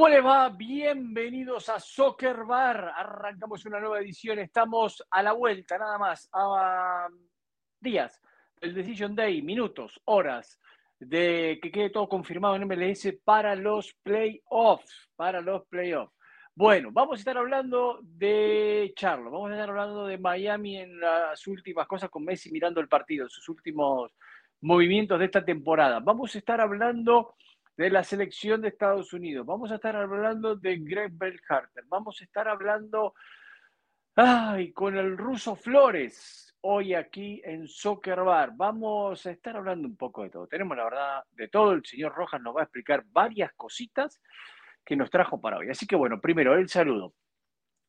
¿Cómo les va? Bienvenidos a Soccer Bar. Arrancamos una nueva edición. Estamos a la vuelta, nada más, a días del Decision Day, minutos, horas, de que quede todo confirmado en MLS para los playoffs. Para los playoffs. Bueno, vamos a estar hablando de Charlo, vamos a estar hablando de Miami en las últimas cosas con Messi mirando el partido, sus últimos movimientos de esta temporada. Vamos a estar hablando de la selección de Estados Unidos. Vamos a estar hablando de Greg Belharter. Vamos a estar hablando ay, con el ruso Flores hoy aquí en Soccer Bar. Vamos a estar hablando un poco de todo. Tenemos la verdad de todo. El señor Rojas nos va a explicar varias cositas que nos trajo para hoy. Así que bueno, primero el saludo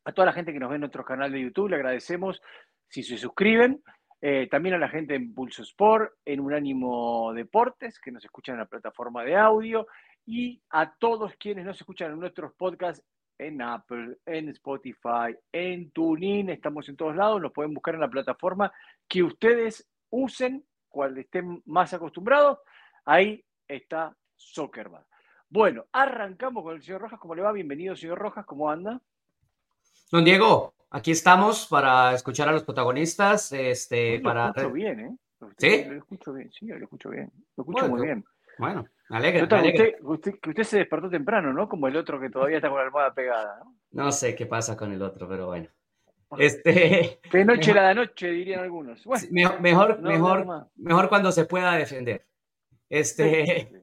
a toda la gente que nos ve en nuestro canal de YouTube. Le agradecemos si se suscriben. Eh, también a la gente en Pulso Sport, en Unánimo Deportes, que nos escuchan en la plataforma de audio, y a todos quienes nos escuchan en nuestros podcasts en Apple, en Spotify, en TuneIn, estamos en todos lados, nos pueden buscar en la plataforma que ustedes usen, cual estén más acostumbrados, ahí está Soccerman. Bueno, arrancamos con el señor Rojas, ¿cómo le va? Bienvenido, señor Rojas, ¿cómo anda? Don Diego, aquí estamos para escuchar a los protagonistas. Este, lo para... escucho bien, ¿eh? ¿Sí? Lo escucho bien, sí, lo escucho bien. Lo escucho muy bien. Bueno. Nota, me alegra. Usted, usted- usted se despertó temprano, ¿no? Como el otro que todavía está con la almohada pegada, ¿no? No sé qué pasa con el otro, pero bueno. Este, De noche Mejor- la de noche, dirían algunos. Bueno, mejor, mejor, no, mejor, mejor cuando se pueda defender. Este, Sí,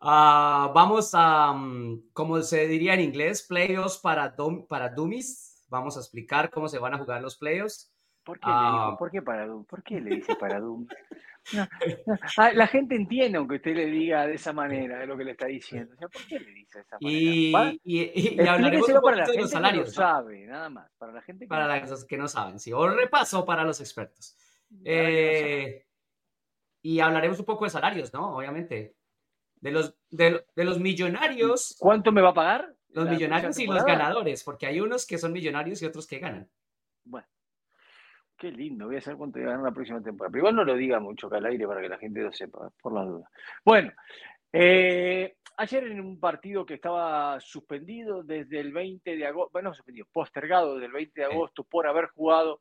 ah, vamos a, mm, como se diría en inglés, playoffs para, dum- para dummies. Vamos a explicar cómo se van a jugar los playoffs. ¿Por qué, le Ah. ¿Por qué para Doom? ¿Por qué le dice para Doom? No, no. Ah, la gente entiende aunque usted le diga de esa manera de lo que le está diciendo. O sea, ¿por qué le dice de esa manera? Y, y, y- y hablaremos un Explíqueselo para la poquito de gente los que salarios. lo ¿no? sabe, nada más. Para la gente que Para no los que no saben, sí. O repaso para los expertos. que. Eh, y hablaremos un poco de salarios, ¿no? Obviamente. De los, de, lo- de los millonarios, ¿Cuánto me va a pagar? Los la millonarios y los ganadores, porque hay unos que son millonarios y otros que ganan. Bueno, qué lindo. Voy a saber cuánto voy a ganar la próxima temporada. Pero igual no lo diga mucho acá al aire para que la gente lo sepa, por las dudas. Bueno, eh, ayer en un partido que estaba suspendido desde el 20 de agosto, bueno, no suspendido, postergado desde el 20 de agosto por haber jugado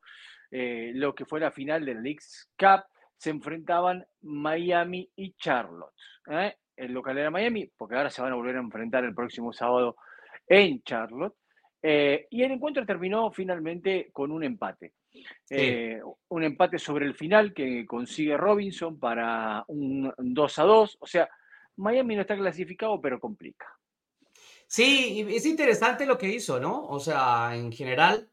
eh, lo que fue la final del Leagues Cup, se enfrentaban Miami y Charlotte. ¿eh? El local era Miami, porque ahora se van a volver a enfrentar el próximo sábado en Charlotte. Eh, y el encuentro terminó finalmente con un empate. Eh, un empate sobre el final que consigue Robinson para un 2 a 2. O sea, Miami no está clasificado, pero complica. Sí, es interesante lo que hizo, ¿no? O sea, en general,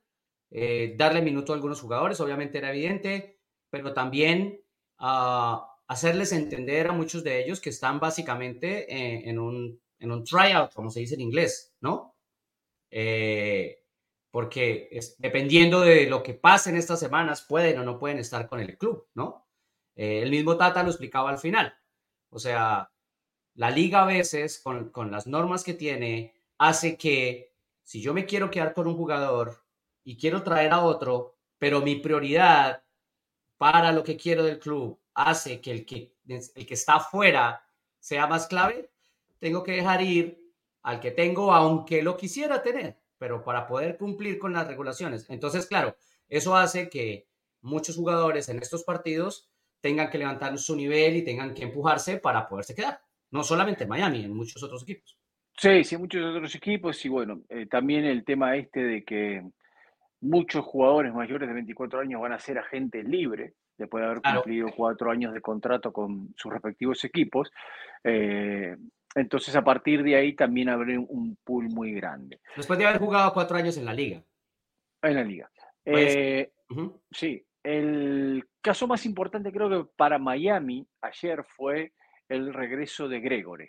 eh, darle minuto a algunos jugadores, obviamente era evidente, pero también ah, hacerles entender a muchos de ellos que están básicamente en, en un, en un tryout, como se dice en inglés, ¿no? Eh, porque es- dependiendo de lo que pase en estas semanas, pueden o no pueden estar con el club, ¿no? Eh, el mismo Tata lo explicaba al final. O sea, la liga a veces, con, con las normas que tiene, hace que si yo me quiero quedar con un jugador y quiero traer a otro, pero mi prioridad para lo que quiero del club hace que el que, el que está afuera sea más clave, tengo que dejar ir al que tengo, aunque lo quisiera tener, pero para poder cumplir con las regulaciones. Entonces, claro, eso hace que muchos jugadores en estos partidos tengan que levantar su nivel y tengan que empujarse para poderse quedar. No solamente en Miami, en muchos otros equipos. Sí, sí, muchos otros equipos y bueno, eh, también el tema este de que muchos jugadores mayores de 24 años van a ser agentes libres después de haber Claro. cumplido cuatro años de contrato con sus respectivos equipos. Eh, entonces, a partir de ahí también abre un pool muy grande Después de haber jugado cuatro años en la liga. en la liga. Pues- Eh. Sí, el caso más importante creo que para Miami ayer fue el regreso de Gregory.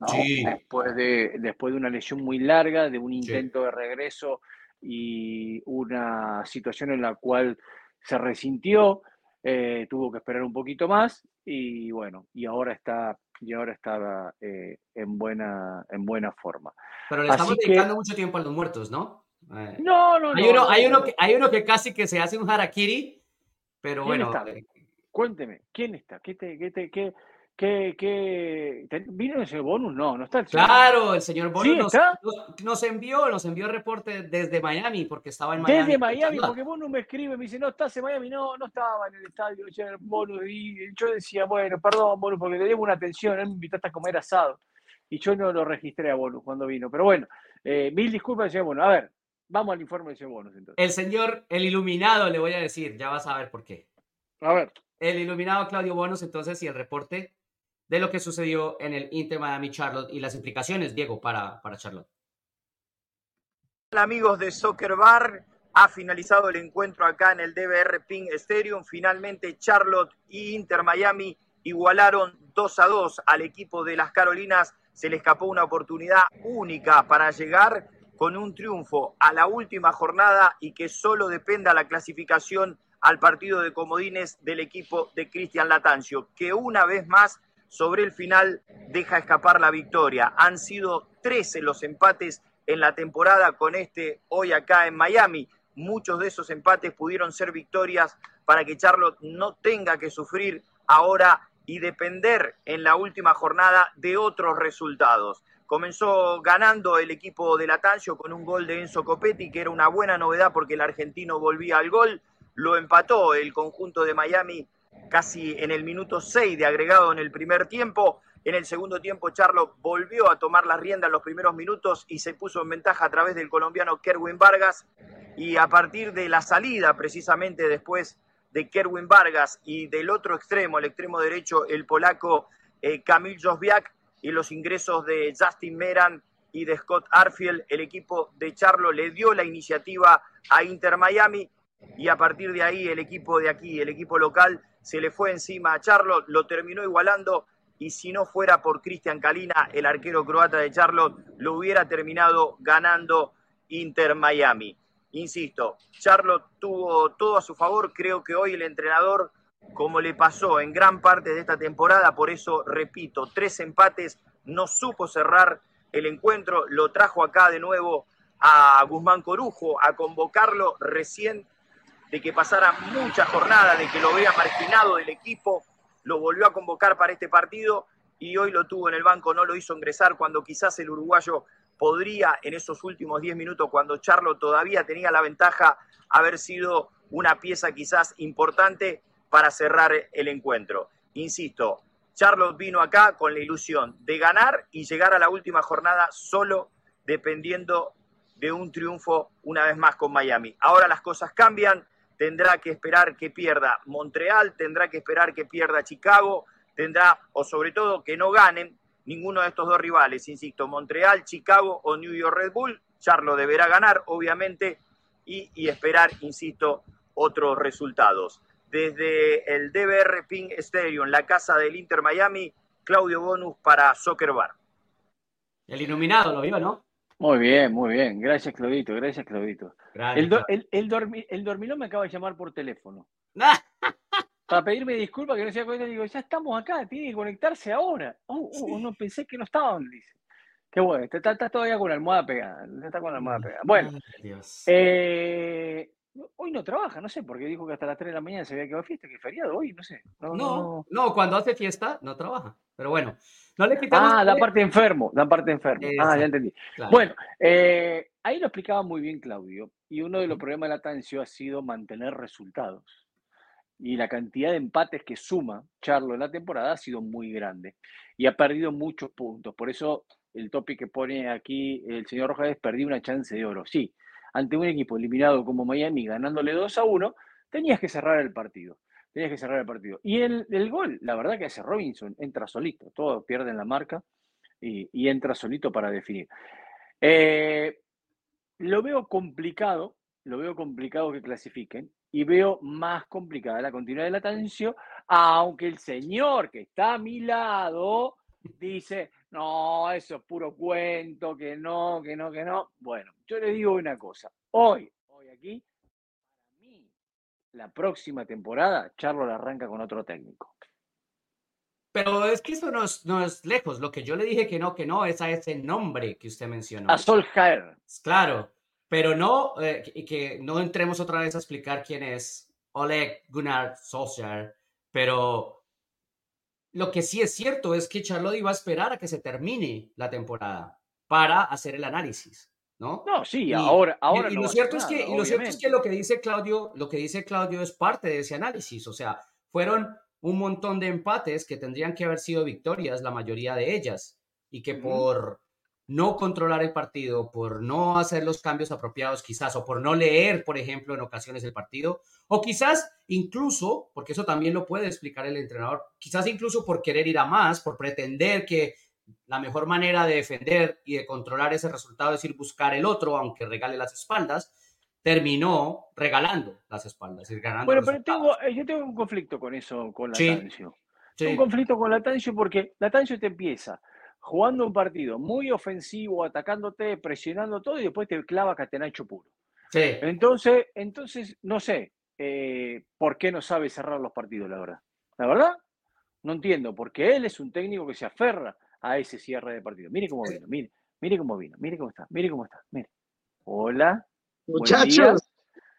¿no? Sí. Después de, después de una lesión muy larga, de un intento de regreso y una situación en la cual se resintió, eh, tuvo que esperar un poquito más y bueno, y ahora está, y ahora está eh, en, buena, en buena forma. Pero le Así estamos que- dedicando mucho tiempo a los muertos, ¿no? Eh, No, no, hay, no, uno, no, hay, uno no. que, hay uno que casi que se hace un harakiri, pero ¿Quién bueno, está? eh, Cuénteme, ¿quién está? ¿Qué te, qué te, qué, ¿Qué, qué... ¿Vino ese bonus? No, no está el señor. Claro, el señor bonus nos, envió, nos envió reporte desde Miami porque estaba en Miami. Desde Miami, porque bonus me escribe, me dice, no estás en Miami, no, no estaba en el estadio, bonus, y yo decía, bueno, perdón, bonus, porque le debo una atención, él me invitaste a comer asado, y yo no lo registré a bonus cuando vino, pero bueno, eh, mil disculpas, señor bonus. A ver, vamos al informe de ese bonus entonces. El señor, el iluminado, le voy a decir, ya vas a ver por qué. A ver. El iluminado Claudio Bonus, entonces, y el reporte de lo que sucedió en el Inter Miami Charlotte y las implicaciones, Diego, para, para Charlotte. Amigos de Soccer Bar, ha finalizado el encuentro acá en el DBR Ping Stadium. Finalmente Charlotte y Inter Miami igualaron 2 a 2 al equipo de las Carolinas. Se le escapó una oportunidad única para llegar con un triunfo a la última jornada y que solo dependa la clasificación al partido de comodines del equipo de Cristian Latancio, que una vez más sobre el final deja escapar la victoria. Han sido 13 los empates en la temporada con este hoy acá en Miami. Muchos de esos empates pudieron ser victorias para que Charlotte no tenga que sufrir ahora y depender en la última jornada de otros resultados. Comenzó ganando el equipo de Latancio con un gol de Enzo Copetti, que era una buena novedad porque el argentino volvía al gol. Lo empató el conjunto de Miami casi en el minuto 6 de agregado en el primer tiempo. En el segundo tiempo, Charlo volvió a tomar la rienda en los primeros minutos y se puso en ventaja a través del colombiano Kerwin Vargas. Y a partir de la salida, precisamente después de Kerwin Vargas y del otro extremo, el extremo derecho, el polaco eh, Kamil Josviak, y los ingresos de Justin Meran y de Scott Arfield, el equipo de Charlo le dio la iniciativa a Inter Miami y a partir de ahí el equipo de aquí, el equipo local, se le fue encima a Charlotte, lo terminó igualando y si no fuera por Cristian Kalina, el arquero croata de Charlotte, lo hubiera terminado ganando Inter Miami. Insisto, Charlotte tuvo todo a su favor, creo que hoy el entrenador, como le pasó en gran parte de esta temporada, por eso repito, tres empates, no supo cerrar el encuentro, lo trajo acá de nuevo a Guzmán Corujo a convocarlo recién de que pasara mucha jornada, de que lo vea marginado del equipo, lo volvió a convocar para este partido y hoy lo tuvo en el banco, no lo hizo ingresar cuando quizás el uruguayo podría en esos últimos 10 minutos, cuando Charlo todavía tenía la ventaja, haber sido una pieza quizás importante para cerrar el encuentro. Insisto, Charlotte vino acá con la ilusión de ganar y llegar a la última jornada solo dependiendo de un triunfo una vez más con Miami. Ahora las cosas cambian, tendrá que esperar que pierda Montreal, tendrá que esperar que pierda Chicago, tendrá, o sobre todo, que no ganen ninguno de estos dos rivales, insisto, Montreal, Chicago o New York Red Bull. Charlo deberá ganar, obviamente, y, esperar, insisto, otros resultados. Desde el DBR Ping Stadium, la casa del Inter Miami, Claudio Bonus para Soccer Bar. El iluminado lo vio, ¿no? Muy bien, muy bien. Gracias, Claudito. Gracias, Claudito. el, el, dormilón me acaba de llamar por teléfono. para pedirme disculpas que no se cuenta. Digo, ya estamos acá, tiene que conectarse ahora. Oh, oh, no pensé que no estaban, dice. Qué bueno, estás todavía con la almohada pegada. Está con la almohada pegada. Bueno, eh, hoy no trabaja, no sé, porque dijo que hasta las 3 de la mañana se había quedado fiesta, que es feriado hoy, no sé. No, no, cuando hace fiesta no trabaja. Pero bueno, no le quitamos. Ah, la parte enfermo, la parte enfermo. Ah, ya entendí. Bueno, eh, ahí lo explicaba muy bien Claudio. Y uno de los problemas de la Tancio ha sido mantener resultados. Y la cantidad de empates que suma Charlo en la temporada ha sido muy grande. Y ha perdido muchos puntos. Por eso el topic que pone aquí el señor Rojas es perdí una chance de oro. Sí, ante un equipo eliminado como Miami ganándole 2 a 1, tenías que cerrar el partido tenías que cerrar el partido. Y el, el, gol, la verdad que hace Robinson, entra solito, todos pierden la marca y, entra solito para definir. Eh, lo veo complicado, lo veo complicado que clasifiquen y veo más complicada la continuidad de la tensión, aunque el señor que está a mi lado dice, no, eso es puro cuento, que no, que no, que no. Bueno, yo le digo una cosa, hoy, hoy aquí, la próxima temporada Charlo la arranca con otro técnico. Pero es que eso no es, no es lejos. Lo que yo le dije que no, que no, es a ese nombre que usted mencionó. A Solskjaer. Claro, pero no, eh, y que no entremos otra vez a explicar quién es Oleg Gunnar Solskjaer, pero lo que sí es cierto es que Charlotte iba a esperar a que se termine la temporada para hacer el análisis, ¿no? No, sí, ahora, ahora y, lo cierto es que, y lo cierto es que lo que dice Claudio, lo que dice Claudio es parte de ese análisis, o sea, fueron un montón de empates que tendrían que haber sido victorias, la mayoría de ellas, y que por no controlar el partido, por no hacer los cambios apropiados quizás, o por no leer, por ejemplo, en ocasiones el partido, o quizás incluso, porque eso también lo puede explicar el entrenador, quizás incluso por querer ir a más, por pretender que la mejor manera de defender y de controlar ese resultado es ir buscar el otro, aunque regale las espaldas, terminó regalando las espaldas. Y ganando bueno, pero tengo, eh, yo tengo un conflicto con eso, con la sí, Un conflicto con la Tancio porque la Tancio te empieza jugando un partido muy ofensivo, atacándote, presionando todo y después te clava Catenacho puro. Sí. Entonces, entonces, no sé eh, por qué no sabe cerrar los partidos, la verdad. La verdad, no entiendo, porque él es un técnico que se aferra a ese cierre de partido. Mire cómo vino, mire, mire cómo vino, mire cómo está, mire cómo está, mire. Hola. Muchachos.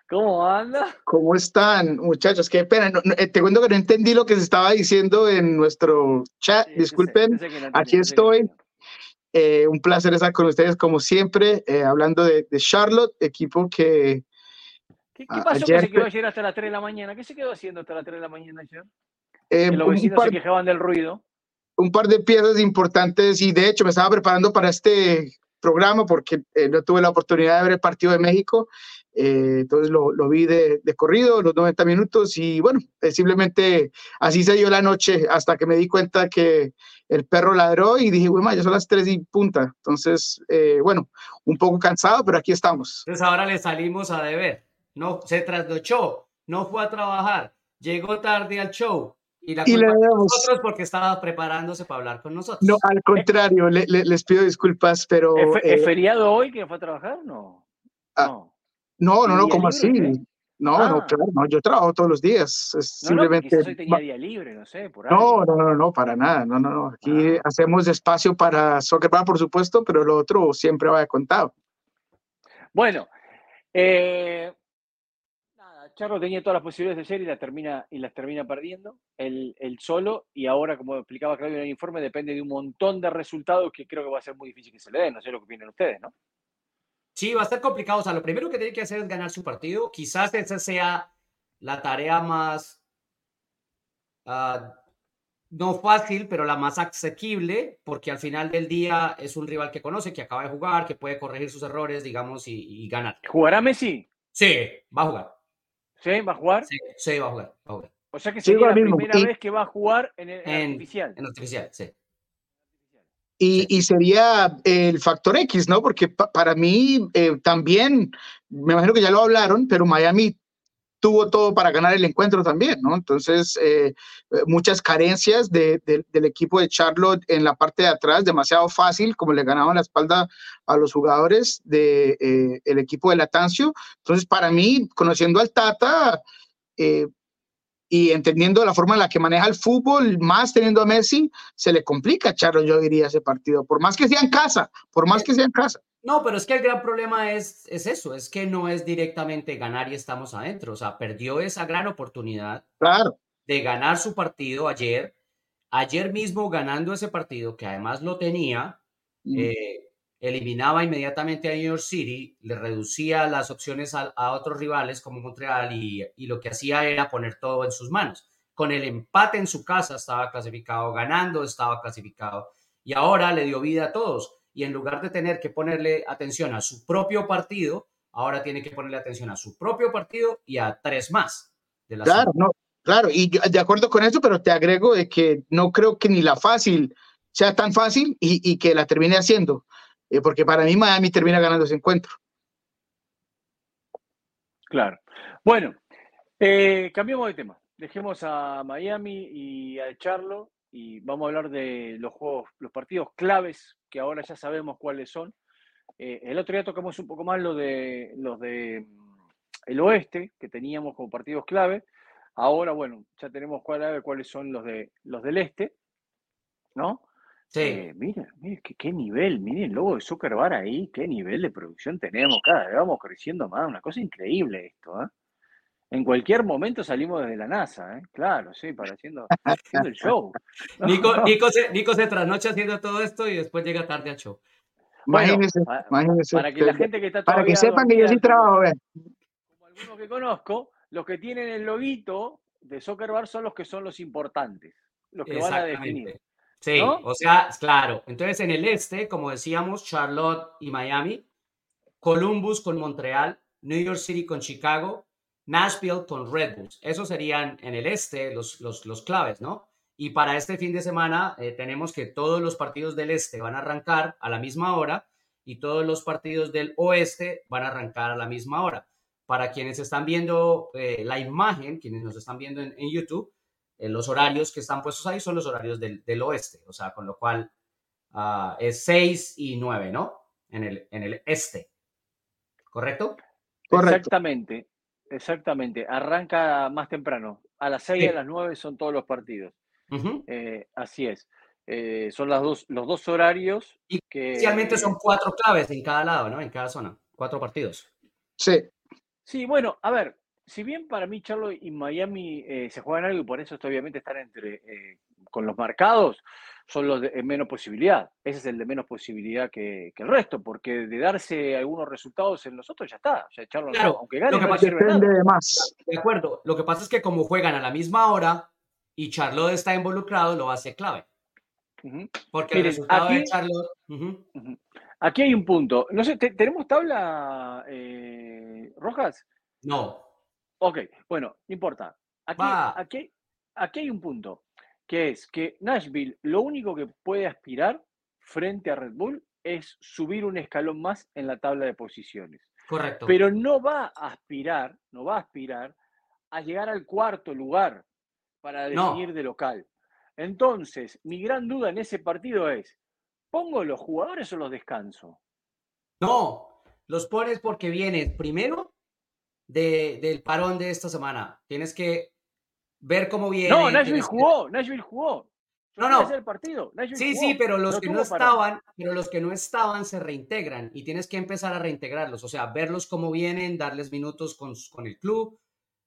¿Cómo anda? ¿Cómo están, muchachos? Qué pena. Eh, te cuento que no entendí lo que se estaba diciendo en nuestro chat. Disculpen. Aquí estoy. Eh, un placer estar con ustedes, como siempre, eh, hablando de, Charlotte, equipo que. ¿Qué, pasó que se quedó ayer hasta las 3 de la mañana? ¿Qué se quedó haciendo hasta las 3 de la mañana ayer? que los vecinos se quejaban del ruido. Un par de piezas importantes, y de hecho me estaba preparando para este programa porque no tuve la oportunidad de ver el partido de México eh, entonces lo, lo vi de, de, corrido, los 90 minutos, y bueno, eh, simplemente así se dio la noche hasta que me di cuenta que el perro ladró y dije, bueno, ya son las 3 y punta. Entonces, eh, bueno, un poco cansado, pero aquí estamos. Entonces ahora le salimos a deber. No, se trasnochó, no fue a trabajar, llegó tarde al show. Y la culpa de nosotros porque estaba preparándose para hablar con nosotros. No, al contrario, le, les pido disculpas, pero... ¿Es, feriado hoy que fue a trabajar? No. Ah, no. No, no, no, ¿cómo así? No, no, ah. claro, no, yo trabajo todos los días. Es no, simplemente. No, hoy tenía día libre, no sé, por ahí. No, no, no, no, para nada. No, no, no. Aquí ah. hacemos espacio para Soccer por supuesto, pero lo otro siempre va de contado. Bueno, eh, nada, Charlo tenía todas las posibilidades de ser y las termina, y las termina perdiendo el, el solo. Y ahora, como explicaba Claudio en el informe, depende de un montón de resultados que creo que va a ser muy difícil que se le den. No sé lo que opinan ustedes, ¿no? Sí, va a estar complicado. O sea, lo primero que tiene que hacer es ganar su partido. Quizás esa sea la tarea más, uh, no fácil, pero la más asequible, porque al final del día es un rival que conoce, que acaba de jugar, que puede corregir sus errores, digamos, y, ganar. ¿Jugará Messi? Sí, va a jugar. ¿Sí? ¿Va a jugar? Sí, va a jugar. Va a jugar. O sea que sería la primera vez que va a jugar en, el, artificial. En artificial, sí. Y, sería el factor X, ¿no? Porque para mí eh, también, me imagino que ya lo hablaron, pero Miami tuvo todo para ganar el encuentro también, ¿no? Entonces, eh, muchas carencias del equipo de Charlotte en la parte de atrás, demasiado fácil, como le ganaban la espalda a los jugadores del de, eh, equipo de Latancio. Entonces, para mí, conociendo al Tata, y entendiendo la forma en la que maneja el fútbol, más teniendo a Messi, se le complica a Charlo, yo diría, ese partido, por más que sea en casa, por más que sea en casa. No, pero es que el gran problema es, es eso, es que no es directamente ganar y estamos adentro, o sea, perdió esa gran oportunidad claro. de ganar su partido ayer, ayer mismo ganando ese partido, que además lo tenía, mm. eh, eliminaba inmediatamente a New York City, le reducía las opciones a, otros rivales como Montreal y, lo que hacía era poner todo en sus manos. Con el empate en su casa estaba clasificado, ganando estaba clasificado y ahora le dio vida a todos. Y en lugar de tener que ponerle atención a su propio partido, ahora tiene que ponerle atención a su propio partido y a tres más. De claro, no, claro, y de acuerdo con eso, pero te agrego de que no creo que ni la fácil sea tan fácil y, y que la termine haciendo. Eh, porque para mí Miami termina ganando ese encuentro. Claro. Bueno, eh, cambiamos de tema. Dejemos a Miami y a Charlo y vamos a hablar de los juegos, los partidos claves que ahora ya sabemos cuáles son. Eh, el otro día tocamos un poco más lo de los de mm, el oeste que teníamos como partidos clave. Ahora, bueno, ya tenemos cuáles son los de los del este, ¿no? Sí. Eh, mira, mira qué, nivel, miren el logo de Soccer Bar ahí, qué nivel de producción tenemos, cada vez vamos creciendo más, una cosa increíble esto, ¿eh? En cualquier momento salimos desde la NASA, ¿eh? claro, sí, para haciendo, haciendo el show. Nico, Nico, se, Nico se trasnocha haciendo todo esto y después llega tarde al show. Imagínense, para, imagínense. para que la gente que está Para que sepan que yo sí trabajo, vean. como algunos que conozco, los que tienen el loguito de Soccer Bar son los que son los importantes, los que van a definir. Sí, o sea, claro. Entonces, en el este, como decíamos, Charlotte y Miami, Columbus con Montreal, New York City con Chicago, Nashville con Red Bulls. Esos serían en el este los, los, los claves, ¿no? Y para este fin de semana eh, tenemos que todos los partidos del este van a arrancar a la misma hora y todos los partidos del oeste van a arrancar a la misma hora. Para quienes están viendo eh, la imagen, quienes nos están viendo en, en YouTube, eh, los horarios que están puestos ahí son los horarios del, del oeste, o sea, con lo cual ah, es 6 y 9, ¿no? En el, en el este. ¿Correcto? Correcto. Exactamente, exactamente. Arranca más temprano. A las 6 y Sí. a las 9 son todos los partidos. Eh, así es. Eh, son las dos, los dos horarios Y que... Inicialmente son cuatro claves en cada lado, ¿no? En cada zona. Cuatro partidos. Sí, Sí, bueno, a ver, si bien para mí Charlotte y Miami eh, se juegan algo y por eso obviamente están entre eh, con los marcados, son los de eh, menos posibilidad. Ese es el de menos posibilidad que, que el resto, porque de darse algunos resultados en los otros ya está. O sea, Charlotte, no, Claro, aunque gane, lo que no pasa- depende nada. de más. De acuerdo. Lo que pasa es que como juegan a la misma hora y Charlotte está involucrado, lo hace clave. Porque el resultado de aquí- Charlotte. Aquí hay un punto. No sé, ¿te- ¿tenemos tabla, eh, Rojas? No. Ok, bueno, no importa. Aquí, aquí, aquí hay un punto, que es que Nashville lo único que puede aspirar frente a Red Bull es subir un escalón más en la tabla de posiciones. Correcto. Pero no va a aspirar, no va a aspirar a llegar al cuarto lugar para No. definir de local. Entonces, mi gran duda en ese partido es, ¿pongo los jugadores o los descanso? No. Los pones porque vienes primero de, del parón de esta semana. Tienes que ver cómo viene. No, Nashville tienes que- jugó, Nashville jugó. No, no. el partido. Nashville Sí, jugó, sí, pero los que no tuvo parón. estaban, pero los que no estaban se reintegran y tienes que empezar a reintegrarlos, o sea, verlos cómo vienen, darles minutos con, con el club,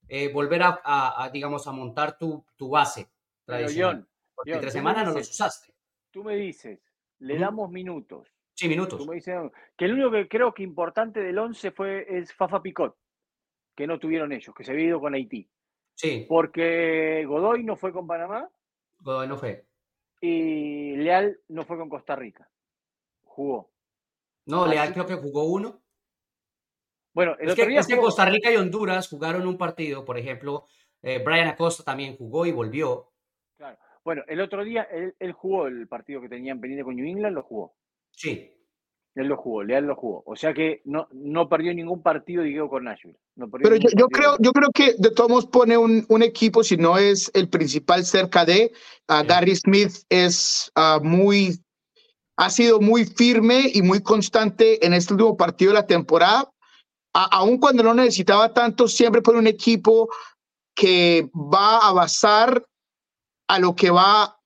eh, volver a, a- a, digamos, a montar tu, tu base tradicional. John, porque John, entre semana no los dices- usaste. tú me dices, le Ujú. damos minutos. Sí, minutos. Tú me dices que el único que creo que importante del 11 fue es Fafa Picot, que no tuvieron ellos, que se había ido con Haití. Sí, Porque Godoy no fue con Panamá Godoy no fue. y Leal no fue con Costa Rica. Jugó. No, Así Leal creo que jugó uno. Bueno, el Es otro que, día es que Costa Rica y Honduras jugaron un partido, por ejemplo, eh, Brian Acosta también jugó y volvió. claro. Bueno, el otro día él, él jugó el partido que tenían pendiente con New England, lo jugó. Sí, Él lo jugó, Leal lo jugó. O sea que no, no perdió ningún partido, digo, con Nashville. No Pero yo, yo creo, yo creo que de todos modos pone un, un equipo, si no es el principal cerca de, Sí. Gary Smith es ah, muy, ha sido muy firme y muy constante en este último partido de la temporada. A- aun cuando no necesitaba tanto, siempre pone un equipo que va a basar a lo que va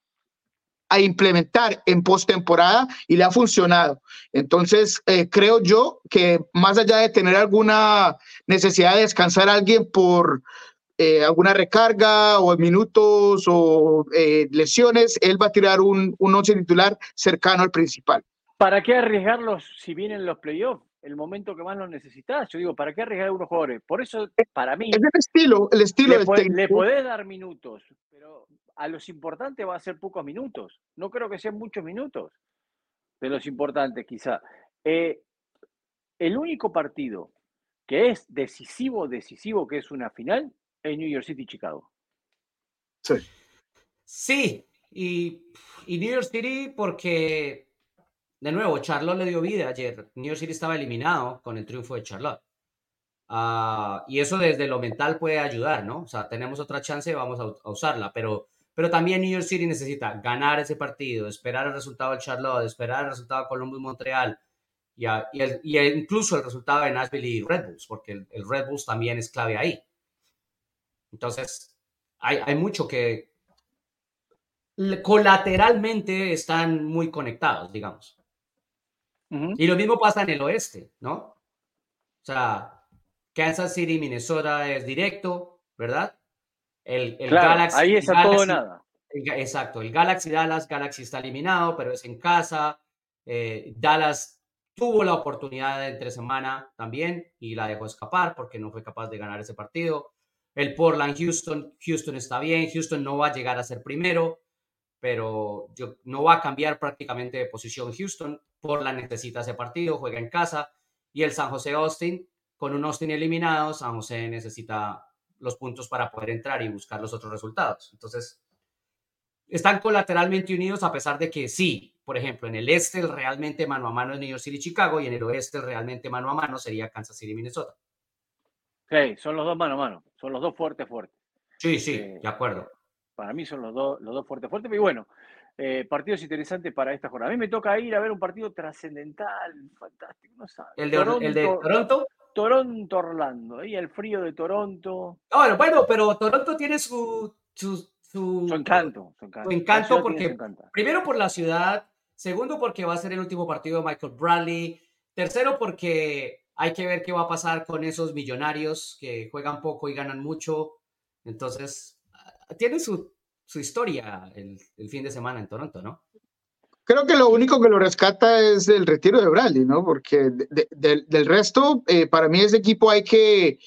a implementar en postemporada y le ha funcionado. Entonces, eh, creo yo que más allá de tener alguna necesidad de descansar a alguien por eh, alguna recarga o minutos o eh, lesiones, él va a tirar un, un once titular cercano al principal. ¿Para qué arriesgarlos si vienen los playoffs? El momento que más los necesitas. Yo digo, ¿para qué arriesgar a algunos jugadores? Por eso, para mí, Es el estilo, el estilo le, del po- le podés dar minutos, pero a los importantes va a ser pocos minutos. No creo que sean muchos minutos de los importantes, quizá. Eh, el único partido que es decisivo, decisivo, que es una final, es New York City Chicago. Sí, y, y New York City porque, de nuevo, Charlotte le dio vida ayer. New York City estaba eliminado con el triunfo de Charlotte. Ah, y eso desde lo mental puede ayudar, ¿no? O sea, tenemos otra chance, vamos a, a usarla, pero, pero también New York City necesita ganar ese partido, esperar el resultado de Charlotte, esperar el resultado de Columbus-Montreal y, a- y el- y el- incluso el resultado de Nashville y Red Bulls, porque el, el Red Bulls también es clave ahí. Entonces, hay, hay mucho que, colateralmente están muy conectados, digamos. Ujú. Y lo mismo pasa en el oeste, ¿no? O sea, Kansas City, Minnesota es directo, ¿verdad? El, Galaxy. Ahí es a todo nada. exacto, el Galaxy Dallas, Galaxy está eliminado, pero es en casa. Eh, Dallas tuvo la oportunidad de entre semana también y la dejó escapar porque no fue capaz de ganar ese partido. El Portland Houston, Houston está bien, Houston no va a llegar a ser primero, pero yo, no va a cambiar prácticamente de posición Houston. Portland necesita ese partido, juega en casa y el San José Austin, con un Austin eliminado, San José necesita los puntos para poder entrar y buscar los otros resultados. Entonces, están colateralmente unidos a pesar de que sí, por ejemplo, en el este el realmente mano a mano es New York City, Chicago y en el oeste el realmente mano a mano sería Kansas City, Minnesota. Sí, son los dos mano a mano, son los dos fuertes, fuertes. Sí, sí, eh, de acuerdo. Para mí son los dos, los dos fuertes, fuertes. Y bueno, eh, partidos interesantes para esta jornada. A mí me toca ir a ver un partido trascendental, fantástico, no sabes. ¿El de Toronto? Toronto, Orlando, y el frío de Toronto. Bueno, bueno, pero Toronto tiene su, su, su, encanto. Su encanto, porque, primero por la ciudad, segundo porque va a ser el último partido de Michael Bradley, tercero porque hay que ver qué va a pasar con esos millonarios que juegan poco y ganan mucho. Entonces, ah, tiene su, su historia el, el fin de semana en Toronto, ¿no? Creo que lo único que lo rescata es el retiro de Bradley, ¿no? Porque del resto, eh, para mí ese equipo hay que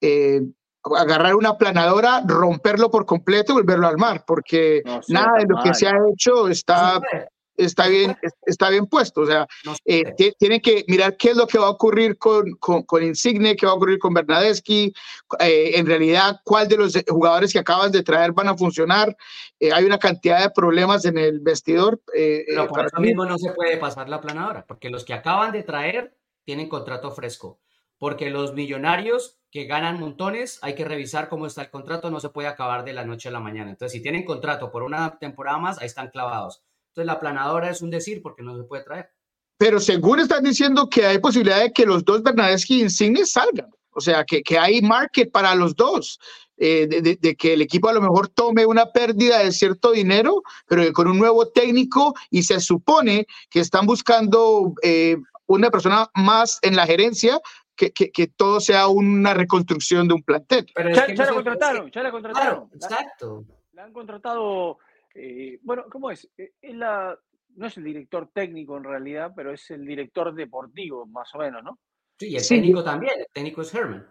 eh, agarrar una planadora, romperlo por completo y volverlo al mar, porque nada de lo que se ha hecho está está bien, está bien puesto. O sea, eh, tienen que mirar qué es lo que va a ocurrir con, con, Insigne, qué va a ocurrir con Bernadeschi, eh, en realidad cuál de los jugadores que acabas de traer van a funcionar. Eh, hay una cantidad de problemas en el vestidor. Pero por eso mismo no se puede pasar la planadora, porque los que acaban de traer tienen contrato fresco. Porque los millonarios que ganan montones, hay que revisar cómo está el contrato, no se puede acabar de la noche a la mañana. Entonces, si tienen contrato por una temporada más, ahí están clavados entonces la planadora es un decir porque no se puede traer. Pero seguro están diciendo que hay posibilidad de que los dos Bernadeschi Insignes salgan. O sea, que, que hay market para los dos. Eh, de, que el equipo a lo mejor tome una pérdida de cierto dinero, pero con un nuevo técnico y se supone que están buscando eh, una persona más en la gerencia que, que, que, todo sea una reconstrucción de un plantel. Pero ya, la contrataron, ya la contrataron. exacto. La han contratado eh, bueno, ¿cómo es? Eh, la, no es el director técnico en realidad, pero es el director deportivo, más o menos, ¿no? Sí, el técnico también, el técnico es Herman.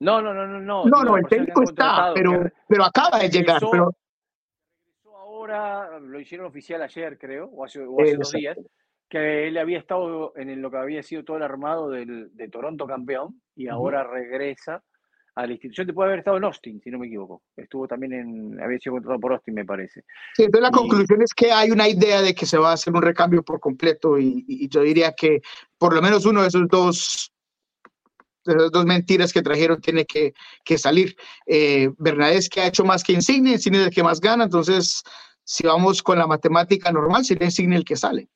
No, no, no, no, no. No, no, el técnico está, pero, pero acaba de llegar. Pero... ahora, lo hicieron oficial ayer, creo, o hace, dos días, que él había estado en lo que había sido todo el armado del, de Toronto campeón y ahora regresa a la institución. Te puede haber estado en Austin, si no me equivoco. Estuvo también en, había sido contratado por Austin, me parece. Sí, entonces la conclusión es que hay una idea de que se va a hacer un recambio por completo y, yo diría que por lo menos uno de esos dos de esas dos mentiras que trajeron tiene que, que salir. Eh, Bernadette que ha hecho más que Insigne, Insigne es el que más gana, entonces si vamos con la matemática normal, sería Insigne el que sale.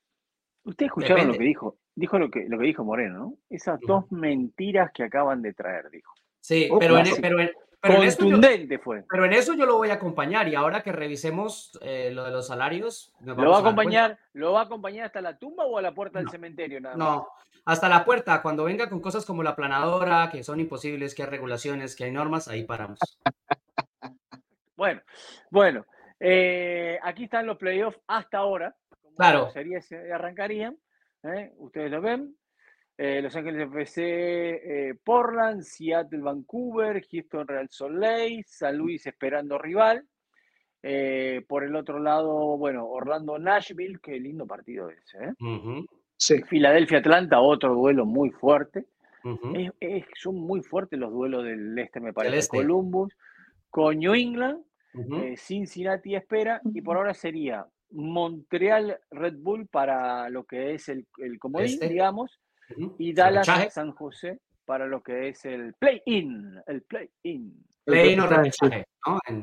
Ustedes escucharon lo que dijo, dijo lo que, lo que dijo Moreno, ¿no? Esas dos mentiras que acaban de traer, dijo. Sí, pero, en, pero, pero, eso yo, fue. Pero en eso yo lo voy a acompañar y ahora que revisemos eh, lo de los salarios. ¿Lo va a acompañar, ¿Lo va a acompañar hasta la tumba o a la puerta del cementerio? Nada no, hasta la puerta. Cuando venga con cosas como la planadora, que son imposibles, que hay regulaciones, que hay normas, ahí paramos. bueno, bueno. Eh, aquí están los playoffs hasta ahora. claro. Series arrancarían. ¿eh? Ustedes lo ven. Eh, Los Ángeles FC, eh, Portland, Seattle, Vancouver, Houston, Real Soleil, San Luis esperando rival. Eh, por el otro lado, bueno, Orlando, Nashville, qué lindo partido ese. sí. Filadelfia, Atlanta, otro duelo muy fuerte. son muy fuertes los duelos del este, me parece. Este. Columbus, con New England, Cincinnati espera, y por ahora sería Montreal Red Bull para lo que es el, el comodín, este. digamos, y Dallas San José para lo que es el play-in, el play-in. Play-in o repechaje,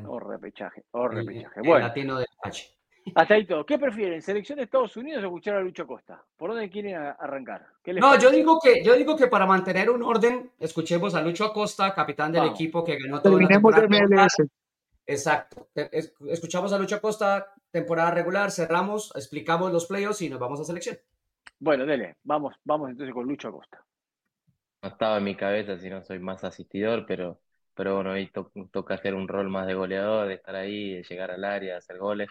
O repechaje, o repechaje. bueno. latino Hasta ahí todo. ¿Qué prefieren? ¿Selección de Estados Unidos o escuchar a Lucho Costa? ¿Por dónde quieren arrancar? no, yo digo, que, yo digo que para mantener un orden, escuchemos a Lucho Acosta, capitán del equipo que ganó todo el MLS. Exacto. Escuchamos a Lucho Acosta, temporada regular, cerramos, explicamos los playoffs y nos vamos a selección. Bueno, dele, vamos, vamos entonces con Lucho Acosta. estaba en mi cabeza, sino soy más asistidor, pero, pero bueno, ahí toca hacer un rol más de goleador, de estar ahí, de llegar al área, de hacer goles.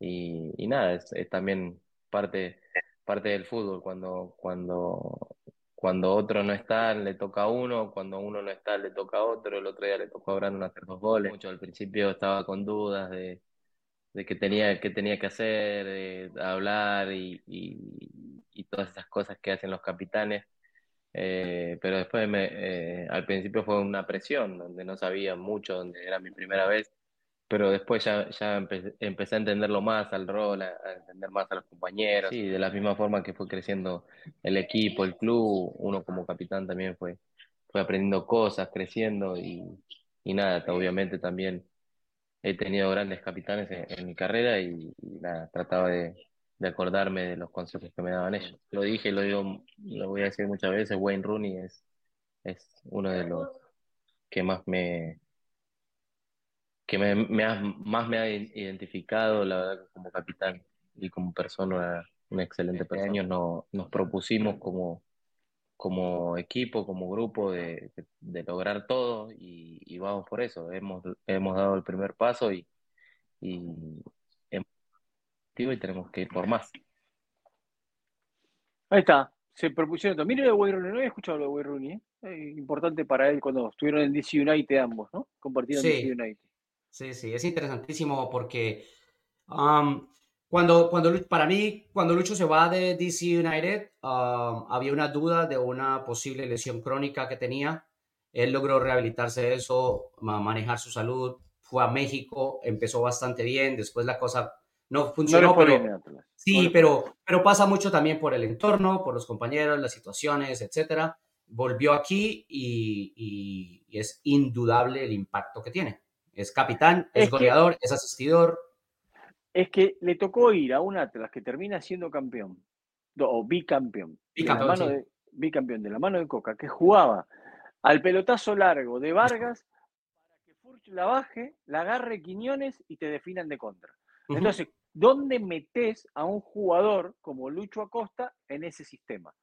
Y, y nada, es, es, también parte, parte del fútbol, cuando, cuando, cuando otro no está, le toca a uno, cuando uno no está, le toca a otro, el otro día le tocó a Brandon hacer dos goles. Mucho al principio estaba con dudas de, de qué tenía, qué tenía que hacer, de, hablar y, y, y, todas esas cosas que hacen los capitanes. Eh, pero después me, eh, al principio fue una presión, donde no sabía mucho, donde era mi primera vez, pero después ya, ya empecé, empecé a entenderlo más al rol, a, a, entender más a los compañeros, y de la misma forma que fue creciendo el equipo, el club, uno como capitán también fue, fue aprendiendo cosas, creciendo y, y nada, obviamente también he tenido grandes capitanes en, en mi carrera y, y nada, trataba de, de acordarme de los consejos que me daban ellos. Lo dije, lo digo, lo voy a decir muchas veces, Wayne Rooney es, es uno de los que más me que me, me ha, más me ha identificado, la verdad, como capitán y como persona, una excelente persona. Este año no, nos propusimos como, como equipo, como grupo, de, de, de lograr todo y, y, vamos por eso. Hemos, hemos dado el primer paso y, y, y tenemos que ir por más. Ahí está, se propusieron. Mire lo de Wayne Rooney, no había escuchado lo de Wayne Rooney, ¿eh? Eh, importante para él cuando estuvieron en DC United ambos, ¿no? Compartieron sí. DC United. Sí, sí, es interesantísimo porque um, cuando, cuando, para mí, cuando Lucho se va de DC United, um, había una duda de una posible lesión crónica que tenía. Él logró rehabilitarse de eso, manejar su salud, fue a México, empezó bastante bien, después la cosa no funcionó, no pero sí, no pero, pero pasa mucho también por el entorno, por los compañeros, las situaciones, etcétera. Volvió aquí y, y, y, es indudable el impacto que tiene. Es capitán, es, es goleador, que, es asistidor. Es que le tocó ir a un Atlas que termina siendo campeón, o bicampeón. Bicampeón, de, sí. de bicampeón, de la mano de Coca, que jugaba al pelotazo largo de Vargas para que Furch la baje, la agarre Quiñones y te definan de contra. Entonces, ¿dónde metes a un jugador como Lucho Acosta en ese sistema?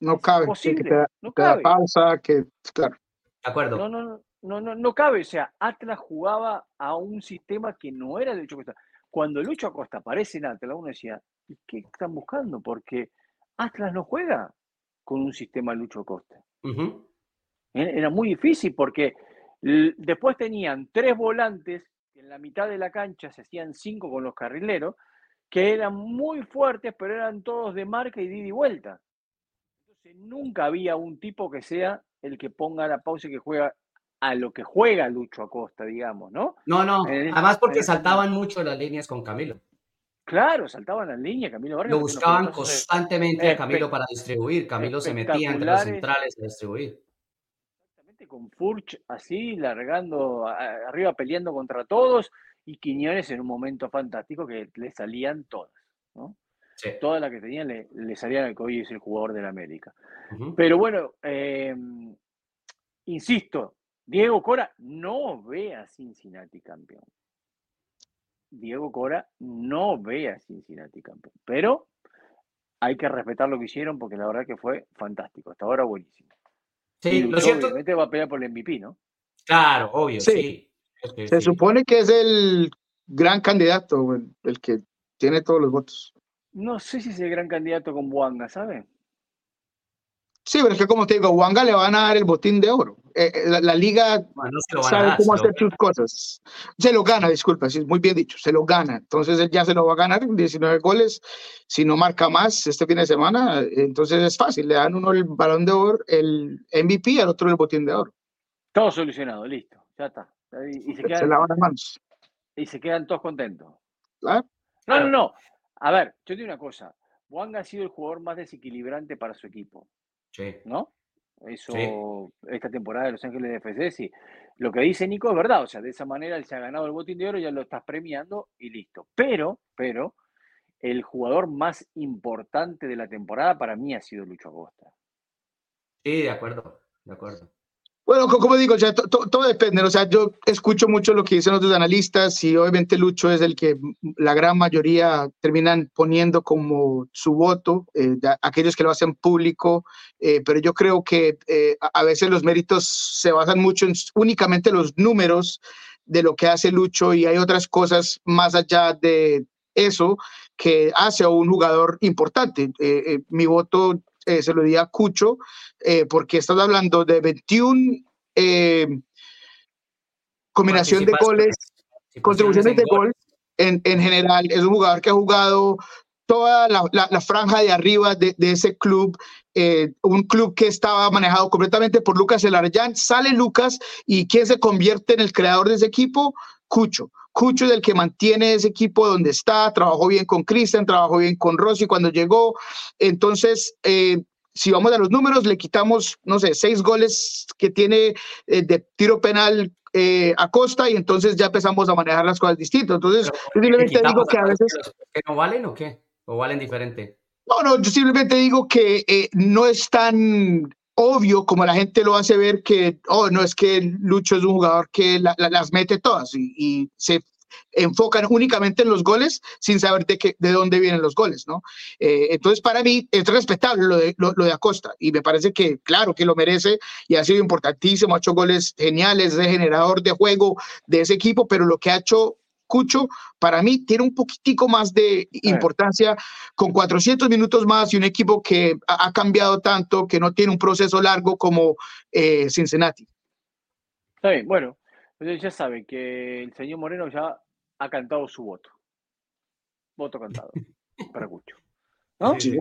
No cabe. Posible, que te da, no te cabe. da pausa, que, claro. De acuerdo. No, no, no, no, no cabe. O sea, Atlas jugaba a un sistema que no era de Lucho Acosta. Cuando Lucho Acosta aparece en Atlas, uno decía, ¿y qué están buscando? Porque Atlas no juega con un sistema Lucho Acosta. Uh -huh. Era muy difícil porque después tenían tres volantes en la mitad de la cancha se hacían cinco con los carrileros, que eran muy fuertes, pero eran todos de marca y de ida y vuelta. Entonces nunca había un tipo que sea el que ponga la pausa y que juega a lo que juega Lucho Acosta, digamos, ¿no? No, no, el, además porque el, saltaban mucho las líneas con Camilo. Claro, saltaban las líneas, Camilo Vargas. Lo buscaban constantemente a Camilo para distribuir, Camilo se metía entre los centrales a distribuir con Furch así, largando arriba, peleando contra todos, y Quiñones en un momento fantástico que le salían todas, ¿no? Sí. Todas las que tenían le, le salían al hoy es el jugador del América. Uh -huh. Pero bueno, eh, insisto, Diego Cora no ve a Cincinnati campeón. Diego Cora no ve a Cincinnati campeón. Pero hay que respetar lo que hicieron porque la verdad que fue fantástico. Hasta ahora buenísimo. Sí, Lucho, lo cierto. Obviamente va a pelear por el MVP, ¿no? Claro, obvio, sí. Se sí. supone que es el gran candidato, el, el, que tiene todos los votos. No sé si es el gran candidato con Buanga, ¿sabe? Sí, pero es que como te digo, Buanga le van a dar el botín de oro. Eh, la, la, liga bueno, no sabe dar, cómo hacer sus cosas. Se lo gana, disculpa, sí, muy bien dicho, se lo gana. Entonces él ya se lo va a ganar en 19 goles. Si no marca más este fin de semana, entonces es fácil. Le dan uno el balón de oro, el MVP, y al otro el botín de oro. Todo solucionado, listo, ya está. Y, y se, quedan, se lavan las manos. Y se quedan todos contentos. ¿Claro? No, no, no. A ver, yo te digo una cosa. Buanga ha sido el jugador más desequilibrante para su equipo. Sí. ¿No? Eso, sí. esta temporada de Los Ángeles de FC, sí. Lo que dice Nico es verdad, o sea, de esa manera él se ha ganado el botín de oro, ya lo estás premiando y listo. Pero, pero, el jugador más importante de la temporada para mí ha sido Lucho Acosta. Sí, de acuerdo, de acuerdo. Bueno, como digo, ya todo depende. O sea, yo escucho mucho lo que dicen otros analistas y obviamente Lucho es el que la gran mayoría terminan poniendo como su voto, eh, aquellos que lo hacen público, eh, pero yo creo que eh, a veces los méritos se basan mucho en únicamente los números de lo que hace Lucho y hay otras cosas más allá de eso que hace a un jugador importante. mi voto eh, se lo di a Cucho, eh, porque estás hablando de 21 eh, combinación de goles, contribuciones de gol en, en, general. Es un jugador que ha jugado toda la, la, franja de arriba de, de ese club, un club que estaba manejado completamente por Lucas Elarayán. Sale Lucas y ¿quién se convierte en el creador de ese equipo? Cucho. Cucho es el que mantiene ese equipo donde está, trabajó bien con Cristian, trabajó bien con Rossi cuando llegó. Entonces, eh, si vamos a los números, le quitamos, no sé, seis goles que tiene eh, de tiro penal eh, a costa y entonces ya empezamos a manejar las cosas distintas. Entonces, simplemente digo que a veces... ¿Que no valen o qué? ¿O valen diferente? No, no, yo simplemente digo que no es tan obvio como la gente lo hace ver que, oh, no es que Lucho es un jugador que las mete todas y, se enfocan únicamente en los goles sin saber de, qué, de dónde vienen los goles, ¿no? Eh, entonces, para mí es respetable lo de, lo, de Acosta y me parece que, claro, que lo merece y ha sido importantísimo, ha hecho goles geniales, de generador de juego de ese equipo, pero lo que ha hecho Cucho, para mí tiene un poquitico más de importancia con 400 minutos más y un equipo que ha, cambiado tanto, que no tiene un proceso largo como eh, Cincinnati. Está bien, bueno, ya saben que el señor Moreno ya ha cantado su voto. Voto cantado para Cucho. ¿No? Sí.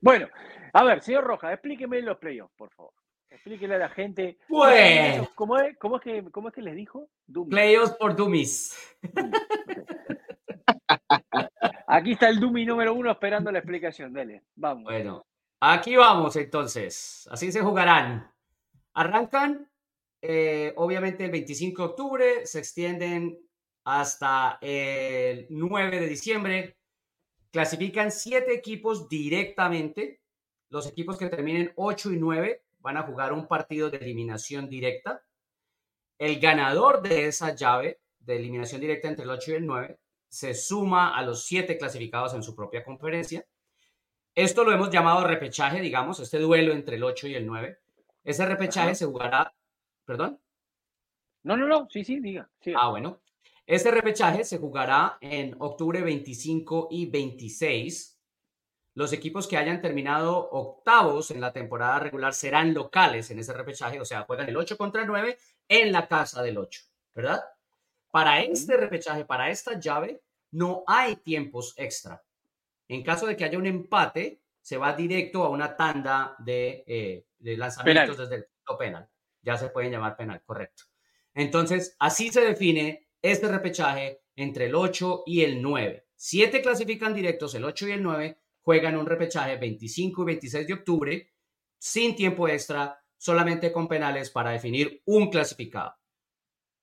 Bueno, a ver, señor Rojas, explíqueme los playoffs, por favor. Explíquele a la gente. Bueno. ¿Cómo es, cómo es, que, cómo es que les dijo? Playoffs por Dummies. Aquí está el Dummy número uno esperando la explicación. Dele, vamos. Bueno, aquí vamos entonces. Así se jugarán. Arrancan, eh, obviamente, el 25 de octubre, se extienden hasta el 9 de diciembre. Clasifican siete equipos directamente. Los equipos que terminen 8 y 9 van a jugar un partido de eliminación directa. El ganador de esa llave de eliminación directa entre el 8 y el 9 se suma a los 7 clasificados en su propia conferencia. Esto lo hemos llamado repechaje, digamos, este duelo entre el 8 y el 9. Ese repechaje se jugará, perdón. No, no, no, sí, sí, diga. Ah, bueno. Este repechaje se jugará en octubre 25 y 26 los equipos que hayan terminado octavos en la temporada regular serán locales en ese repechaje, o sea, juegan el 8 contra el 9 en la casa del 8, ¿verdad? Para este repechaje, para esta llave, no hay tiempos extra. En caso de que haya un empate, se va directo a una tanda de, eh, lanzamientos desde el punto penal. Ya se pueden llamar penal, correcto. Entonces, así se define este repechaje entre el 8 y el 9. Siete clasifican directos, el 8 y el 9, juegan un repechaje 25 y 26 de octubre sin tiempo extra, solamente con penales para definir un clasificado.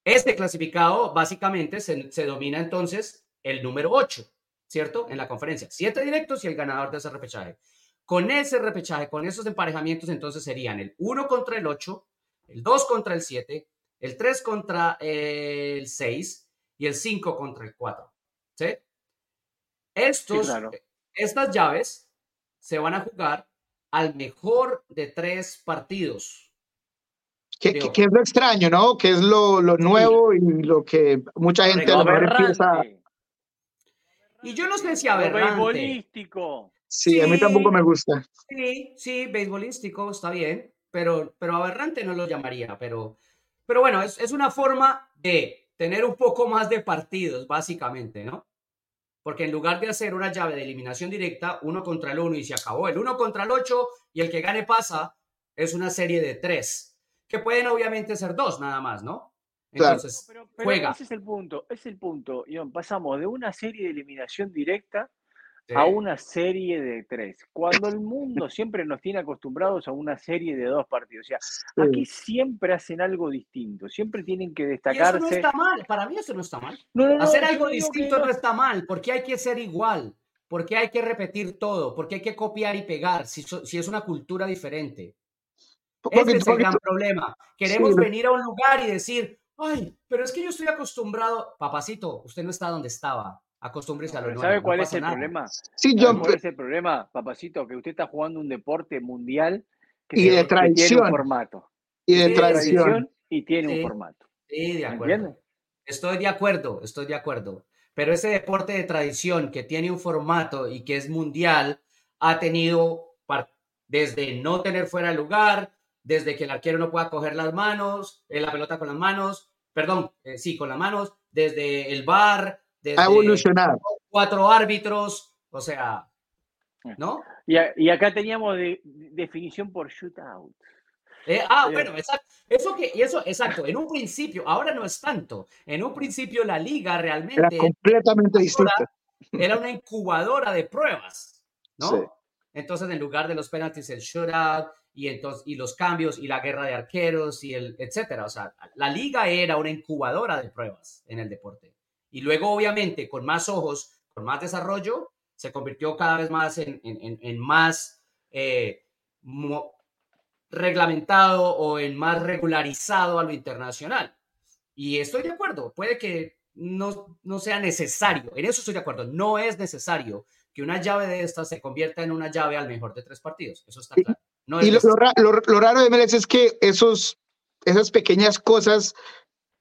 Este clasificado básicamente se, domina entonces el número 8, ¿cierto? En la conferencia. Siete directos y el ganador de ese repechaje. Con ese repechaje, con esos emparejamientos, entonces serían el 1 contra el 8, el 2 contra el 7, el 3 contra el 6 y el 5 contra el 4. ¿Sí? Estos, estas llaves se van a jugar al mejor de tres partidos. ¿Qué, es lo extraño, no? ¿Qué es lo, nuevo y lo que mucha gente a lo mejor empieza... Y yo no sé si aberrante. Beisbolístico. Sí, a mí tampoco me gusta. Sí, sí, beisbolístico, está bien, pero, pero aberrante no lo llamaría, pero, pero bueno, es, es una forma de tener un poco más de partidos, básicamente, ¿no? Porque en lugar de hacer una llave de eliminación directa, uno contra el uno y se acabó, el uno contra el ocho y el que gane pasa, es una serie de tres, que pueden obviamente ser dos nada más, ¿no? Entonces, juega. Ese es el punto, es el punto, Pasamos de una serie de eliminación directa a una serie de tres. Cuando el mundo siempre nos tiene acostumbrados a una serie de dos partidos. O sea, aquí siempre hacen algo distinto, siempre tienen que destacarse. eso no está mal, para mí eso no está mal. Hacer algo distinto no está mal, porque hay que ser igual, porque hay que repetir todo, porque hay que copiar y pegar, si, si es una cultura diferente. Ese es el gran problema. Queremos venir a un lugar y decir, ay, pero es que yo estoy acostumbrado. Papacito, usted no está donde estaba. Acostúmbrese a lo nuevo. ¿Sabe cuál es el problema? Sí, yo... ¿Cuál es el problema, papacito? Que usted está jugando un deporte mundial que y de tradición. tiene un formato. Y de tradición. Y tiene un formato. Sí, de acuerdo. Estoy de acuerdo, estoy de acuerdo. Pero ese deporte de tradición que tiene un formato y que es mundial ha tenido desde no tener fuera el lugar, desde que el arquero no pueda coger las manos, eh, la pelota con las manos, perdón, eh, sí, con las manos, desde el bar, desde ha evolucionado. cuatro árbitros, o sea, ¿no? Y, acá teníamos definición por shootout. Eh, ah, bueno, exacto. Eso que, eso, exacto. En un principio, ahora no es tanto. En un principio la liga realmente era completamente distinta. Era una incubadora de pruebas, ¿no? Entonces, en lugar de los penaltis, el shootout y entonces y los cambios y la guerra de arqueros y el etcétera. O sea, la liga era una incubadora de pruebas en el deporte. Y luego, obviamente, con más ojos, con más desarrollo, se convirtió cada vez más en, en, en, más eh, reglamentado o en más regularizado a lo internacional. Y estoy de acuerdo, puede que no, no sea necesario, en eso estoy de acuerdo, no es necesario que una llave de estas se convierta en una llave al mejor de tres partidos, eso está claro. y lo, lo, raro de MLS es que esos, esas pequeñas cosas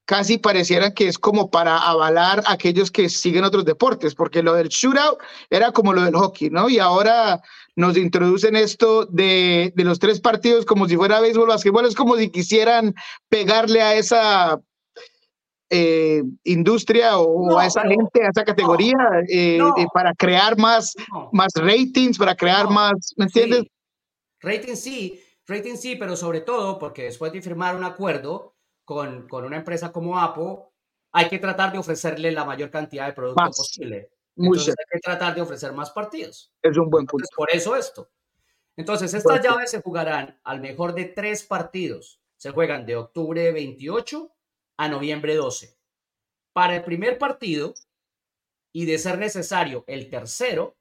casi parecieran que es como para avalar a aquellos que siguen otros deportes, porque lo del shootout era como lo del hockey, ¿no? Y ahora nos introducen esto de, de los tres partidos como si fuera béisbol, básquetbol, es como si quisieran pegarle a esa eh, industria o a esa gente, a esa categoría, eh, para crear más, más ratings, para crear más, ¿me entiendes? Rating sí, rating sí, pero sobre todo porque después de firmar un acuerdo, con, con una empresa como Apple, hay que tratar de ofrecerle la mayor cantidad de productos posible. Entonces hay que tratar de ofrecer más partidos. Es un buen punto. por eso esto. Entonces, estas llaves se jugarán al mejor de tres partidos. Se juegan de octubre 28 a noviembre 12. Para el primer partido, y de ser necesario el tercero,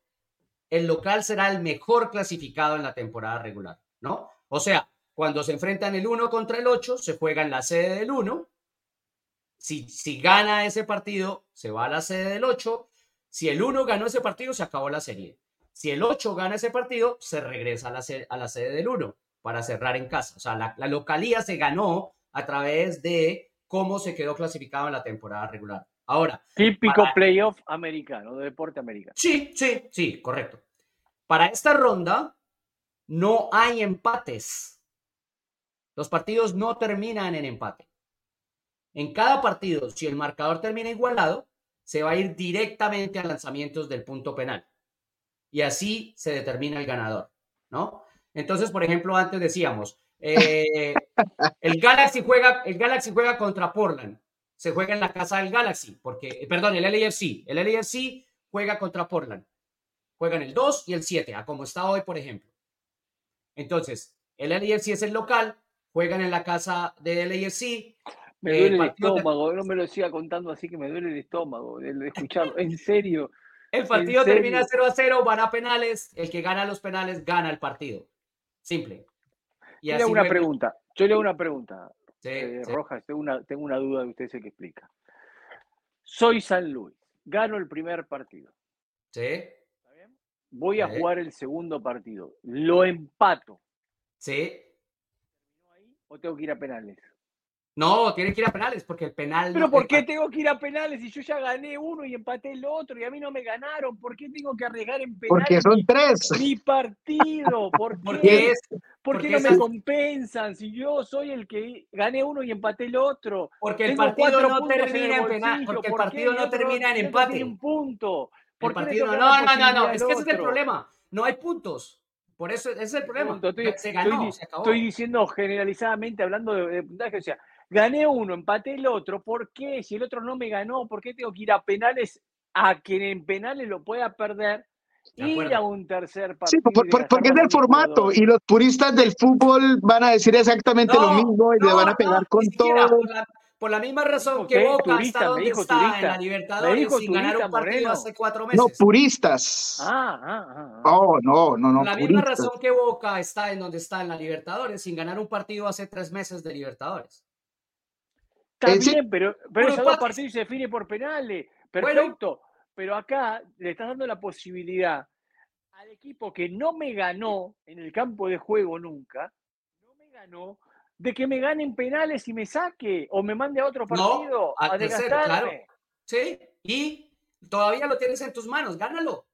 el local será el mejor clasificado en la temporada regular, ¿no? O sea, cuando se enfrentan el 1 contra el 8, se juega en la sede del 1. Si, si gana ese partido, se va a la sede del 8. Si el 1 ganó ese partido, se acabó la serie. Si el 8 gana ese partido, se regresa a la, sede, a la sede del 1 para cerrar en casa. O sea, la, la localía se ganó a través de cómo se quedó clasificado en la temporada regular. Ahora. Típico playoff americano, de deporte americano. Sí, sí, sí, correcto. Para esta ronda no hay empates. Los partidos no terminan en empate. En cada partido, si el marcador termina igualado, se va a ir directamente a lanzamientos del punto penal. Y así se determina el ganador, ¿no? Entonces, por ejemplo, antes decíamos, eh, el, Galaxy juega, el Galaxy juega contra Portland. Se juega en la casa del Galaxy, porque, eh, perdón, el LAFC. El LAFC juega contra Portland. Juegan el 2 y el 7, a como está hoy, por ejemplo. Entonces, el LAFC es el local, juegan en la casa de LAFC. Me duele el, estómago, no me lo siga contando así que me duele el estómago de, escucharlo, en serio. El partido termina 0 a 0, van a penales, el que gana los penales gana el partido. Simple. Y yo le hago una pregunta, yo le hago una pregunta. Eh, Rojas, tengo una, tengo una duda de usted sé que explica. Soy San Luis, gano el primer partido. Sí. ¿Está bien? Voy a jugar el segundo partido, lo empato. Sí o tengo que ir a penales? No, tiene que ir a penales porque el penal. Pero ¿por qué tengo que ir a penales si yo ya gané uno y empaté el otro y a mí no me ganaron? ¿Por qué tengo que arriesgar en penales? Porque son tres. Mi partido. ¿Por qué? ¿Por qué no me compensan si yo soy el que gané uno y empaté el otro? Porque el partido no termina en penales. Porque el partido no termina en empate. un punto. El partido no, no, no, no, es que ese es el problema. No hay puntos. Por eso ese es el problema. Estoy, se ganó, estoy, diciendo generalizadamente, hablando de, puntaje, o sea, gané uno, empaté el otro, ¿por qué? Si el otro no me ganó, ¿por qué tengo que ir a penales a quien en penales lo pueda perder? Ir a un tercer partido. Sí, porque es el formato y los puristas del fútbol van a decir exactamente lo mismo y le van a pegar con todo. por la misma razón que Boca está donde está en la Libertadores sin ganar un partido hace cuatro meses. No, puristas. Ah, ah, ah. Oh, no, no, no. Por la misma razón que Boca está en donde está en la Libertadores sin ganar un partido hace tres meses de Libertadores. Está bien, pero, pero esos dos partidos se define por penales. Perfecto. pero acá le estás dando la posibilidad al equipo que no me ganó en el campo de juego nunca, no me ganó, de que me ganen penales y me saque o me mande a otro partido a claro. Sí, y todavía lo tienes en tus manos, gánalo.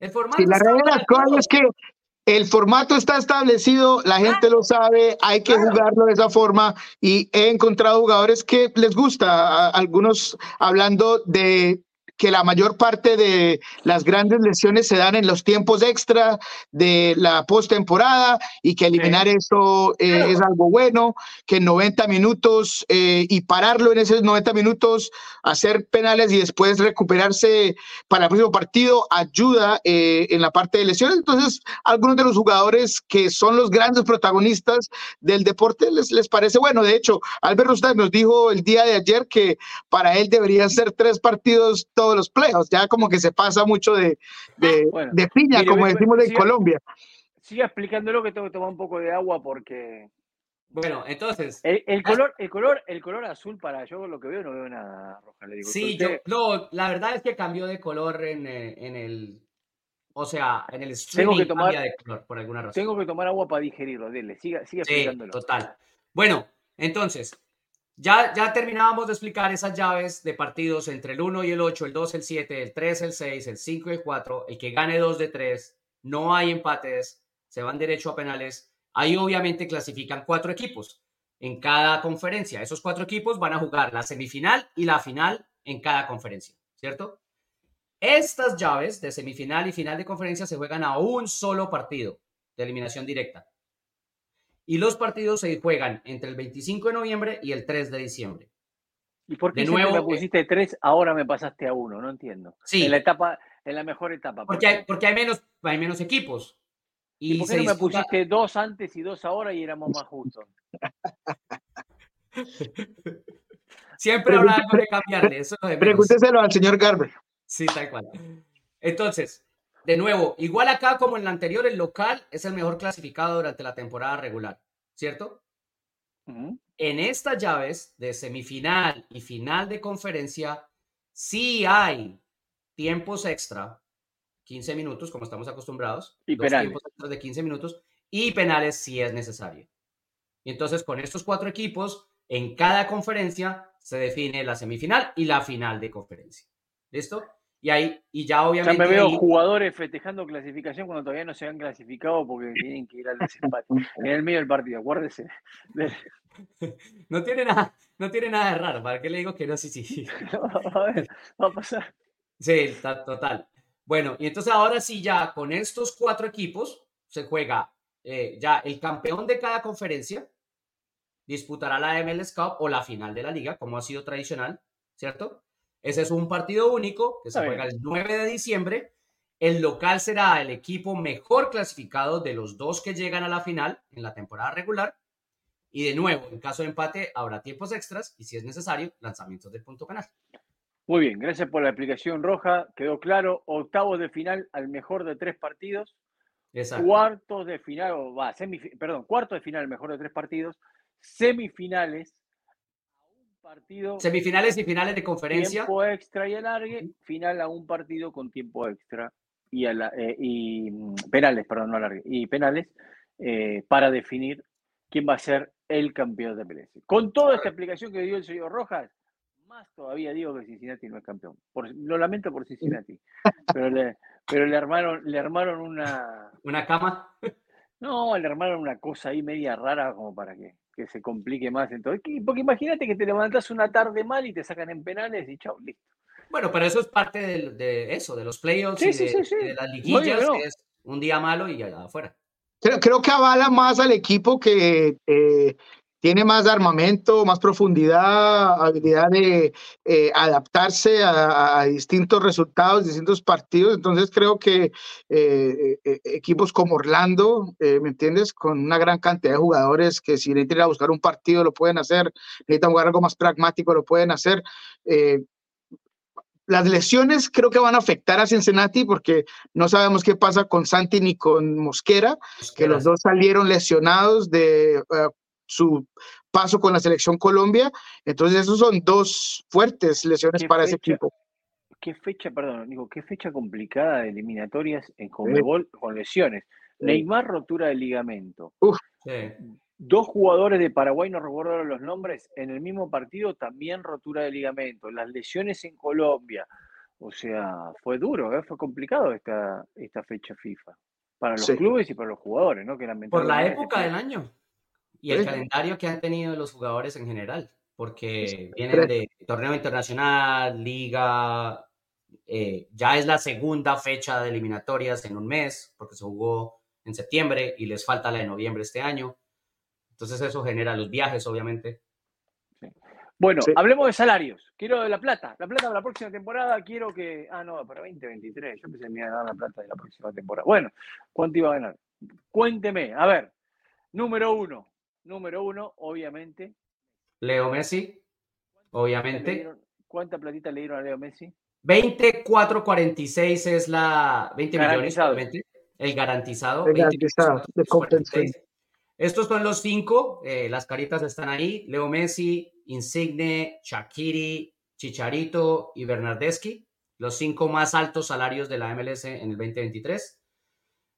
El formato. la es que el formato está establecido, la gente lo sabe, hay que jugarlo de esa forma y he encontrado jugadores que les gusta, algunos hablando de que la mayor parte de las grandes lesiones se dan en los tiempos extra de la postemporada y que eliminar eso eh, es algo bueno, que en 90 minutos eh, y pararlo en esos 90 minutos, hacer penales y después recuperarse para el próximo partido ayuda eh, en la parte de lesiones. Entonces, algunos de los jugadores que son los grandes protagonistas del deporte les, les parece bueno. De hecho, Albert Rustad nos dijo el día de ayer que para él deberían ser tres partidos todos los playoffs. Ya como que se pasa mucho de, de, de piña, como decimos en Colombia. Sigue explicándolo que tengo que tomar un poco de agua porque. Bueno, entonces. El, ah. color, el, color, el color azul para yo lo que veo no veo nada roja. Le digo. Sí, yo, no, la verdad es que cambió de color en, eh, en el. O sea, en el streaming tengo que tomar, de color por alguna razón. Tengo que tomar agua para digerirlo. Dile, siga, siga sí, Total. Bueno, entonces, ya, ya terminábamos de explicar esas llaves de partidos entre el 1 y el 8, el 2, el 7, el 3, el 6, el 5 y el 4. El que gane 2 de 3, no hay empates, se van derecho a penales. Ahí obviamente clasifican cuatro equipos en cada conferencia. Esos cuatro equipos van a jugar la semifinal y la final en cada conferencia, ¿cierto? Estas llaves de semifinal y final de conferencia se juegan a un solo partido de eliminación directa y los partidos se juegan entre el 25 de noviembre y el 3 de diciembre. ¿Y por qué de nuevo, me eh, pusiste 3, ahora me pasaste a 1? No entiendo. Sí. En la etapa, en la mejor etapa. Porque hay, porque hay, menos, hay menos equipos. ¿Y, por qué no me pusiste 2 antes y 2 ahora y éramos más justos? Siempre habrá algo de cambiarle. Eso Pregúnteselo al señor Garber. Sí, tal cual. Entonces, de nuevo, igual acá como en la anterior, el local es el mejor clasificado durante la temporada regular, ¿cierto? En estas llaves de semifinal y final de conferencia, sí hay tiempos extra, 15 minutos, como estamos acostumbrados, y penales. tiempos extra de 15 minutos, y penales si es necesario. Y entonces con estos cuatro equipos, en cada conferencia se define la semifinal y la final de conferencia. ¿Listo? Y ahí, y ya obviamente. Ya me veo jugadores festejando clasificación cuando todavía no se han clasificado porque tienen que ir al desempate. en el medio del partido, acuérdese. No tiene nada, no tiene nada de raro. ¿Para qué le digo que no? Sí, sí. a ver, va a pasar. Sí, total. Bueno, y entonces ahora sí, ya con estos cuatro equipos se juega eh, ya el campeón de cada conferencia disputará la MLS Cup o la final de la liga, como ha sido tradicional, ¿cierto? Ese es un partido único que se juega el 9 de diciembre. El local será el equipo mejor clasificado de los dos que llegan a la final en la temporada regular. Y de nuevo, en caso de empate, habrá tiempos extras y, si es necesario, lanzamientos del punto penal. Muy bien, gracias por la explicación roja. Quedó claro. Octavos de final al mejor de tres partidos. Exacto. Cuartos de final, o va, perdón, cuartos de final al mejor de tres partidos. Semifinales partido. Semifinales y finales de conferencia. Tiempo extra y alargue, final a un partido con tiempo extra y, eh, y mm, penales, perdón, no alargue, y penales eh, para definir quién va a ser el campeón de MLS. Con toda esta explicación que dio el señor Rojas, más todavía digo que Cincinnati no es campeón. lo lamento por Cincinnati, pero le, pero le armaron, le armaron una. ¿Una cama? No, le armaron una cosa ahí media rara como para que que se complique más. Entonces, porque imagínate que te levantas una tarde mal y te sacan en penales y chao, listo. Bueno, pero eso es parte de, eso, de los playoffs y, de, las liguillas, es un día malo y ya afuera. Creo, creo, que avala más al equipo que, eh, tiene más armamento, más profundidad, habilidad de eh, adaptarse a, distintos resultados, distintos partidos. Entonces creo que eh, eh, equipos como Orlando, ¿me entiendes? Con una gran cantidad de jugadores que si necesitan ir a buscar un partido lo pueden hacer, necesitan jugar algo más pragmático lo pueden hacer. las lesiones creo que van a afectar a Cincinnati porque no sabemos qué pasa con Santi ni con Mosquera, que los dos salieron lesionados de su paso con la selección Colombia. Entonces, esos son dos fuertes lesiones para ese equipo. Qué fecha, perdón, digo, qué fecha complicada de eliminatorias en Conmebol con lesiones. Neymar, rotura de ligamento. Dos jugadores de Paraguay, no recuerdo los nombres, en el mismo partido también rotura de ligamento. Las lesiones en Colombia. O sea, fue duro, ¿eh? fue complicado esta, esta fecha FIFA. Para los clubes y para los jugadores, ¿no? Que Por la época del año y el calendario que han tenido los jugadores en general, porque vienen de torneo internacional, liga, eh, ya es la segunda fecha de eliminatorias en un mes, porque se jugó en septiembre y les falta la de noviembre este año. Entonces eso genera los viajes, obviamente. Bueno, hablemos de salarios. Quiero de la plata. La plata para la próxima temporada quiero que... Ah, no, para 2023. Yo pensé que me iba a dar la plata de la próxima temporada. Bueno, ¿cuánto iba a ganar? Cuénteme. A ver, número uno número uno, obviamente. Leo Messi, obviamente. ¿Cuánta platita le dieron a Leo Messi? 24.46 es la 20 millones, obviamente. El garantizado. El garantizado Estos son los cinco, eh, las caritas están ahí. Leo Messi, Insigne, Shakiri, Chicharito y Bernardeschi, los cinco más altos salarios de la MLS en el 2023.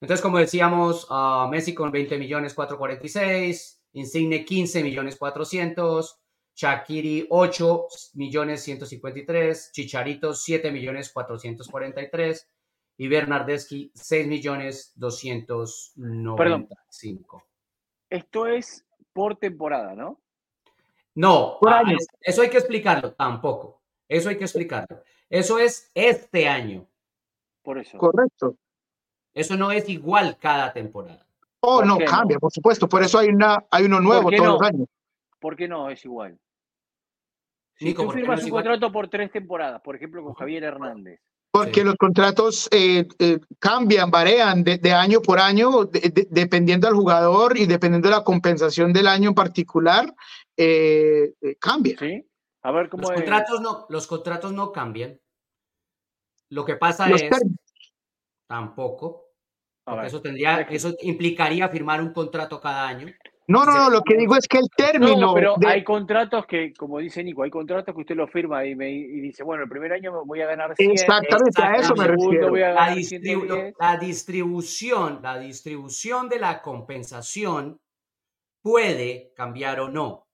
Entonces, como decíamos, uh, Messi con 20 millones 446, Insigne 15 millones 400, Shakiri 8 millones 153, Chicharito 7 millones 443 y Bernardeschi 6 millones 295. Esto es por temporada, ¿no? No, ah, eso hay que explicarlo, tampoco. Eso hay que explicarlo. Eso es este año. Por eso. Correcto. Eso no es igual cada temporada. Oh, no, cambia, por supuesto. Por eso hay, una, hay uno nuevo todos los años. ¿Por qué no es igual? Si tú firmas un contrato por tres temporadas, por ejemplo, con Javier Hernández. Porque los contratos eh, eh, cambian, varían de, año por año, dependiendo del jugador y dependiendo de la compensación del año en particular, eh, cambia. Sí. A ver cómo los contratos no, los contratos no cambian. Lo que pasa es tampoco eso tendría, eso implicaría firmar un contrato cada año. No, no, no, lo que digo es que el término. pero hay contratos que, como dice Nico, hay contratos que usted lo firma y, me, dice, bueno, el primer año voy a ganar 100. Exactamente, a eso me refiero. La, la, distribución, la distribución de la compensación puede cambiar o no.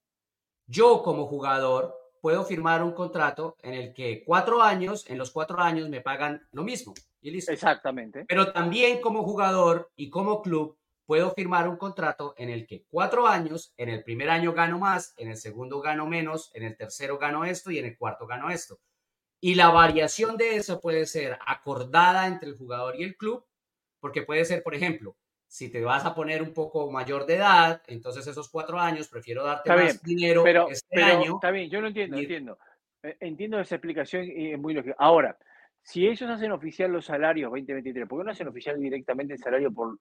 Yo, como jugador, puedo firmar un contrato en el que cuatro años, en los cuatro años me pagan lo mismo. Y listo. Exactamente. Pero también como jugador y como club puedo firmar un contrato en el que cuatro años, en el primer año gano más, en el segundo gano menos, en el tercero gano esto y en el cuarto gano esto. Y la variación de eso puede ser acordada entre el jugador y el club, porque puede ser, por ejemplo, si te vas a poner un poco mayor de edad, entonces esos cuatro años prefiero darte más dinero pero, este año. Está bien, yo lo entiendo, entiendo. Eh, entiendo esa explicación y es muy lógico. Ahora, si ellos hacen oficial los salarios 2023, ¿por qué no hacen oficial directamente el salario por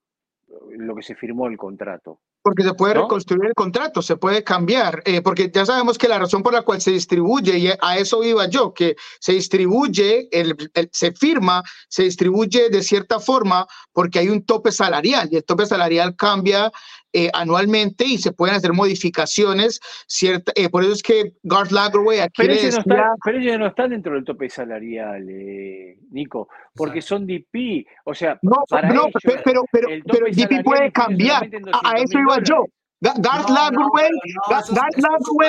lo que se firmó el contrato? Porque se puede reconstruir el contrato, se puede cambiar, eh, porque ya sabemos que la razón por la cual se distribuye, y a eso iba yo, que se distribuye, el, se firma, se distribuye de cierta forma porque hay un tope salarial y el tope salarial cambia eh, anualmente y se pueden hacer modificaciones. Cierta, eh, por eso es que Garth Lagerway aquí pero, ellos no están dentro del tope salarial, Nico, porque son DP. O sea, no, para no pero, pero, pero, DP puede cambiar. A, eso iba yo. Garth Lagerway,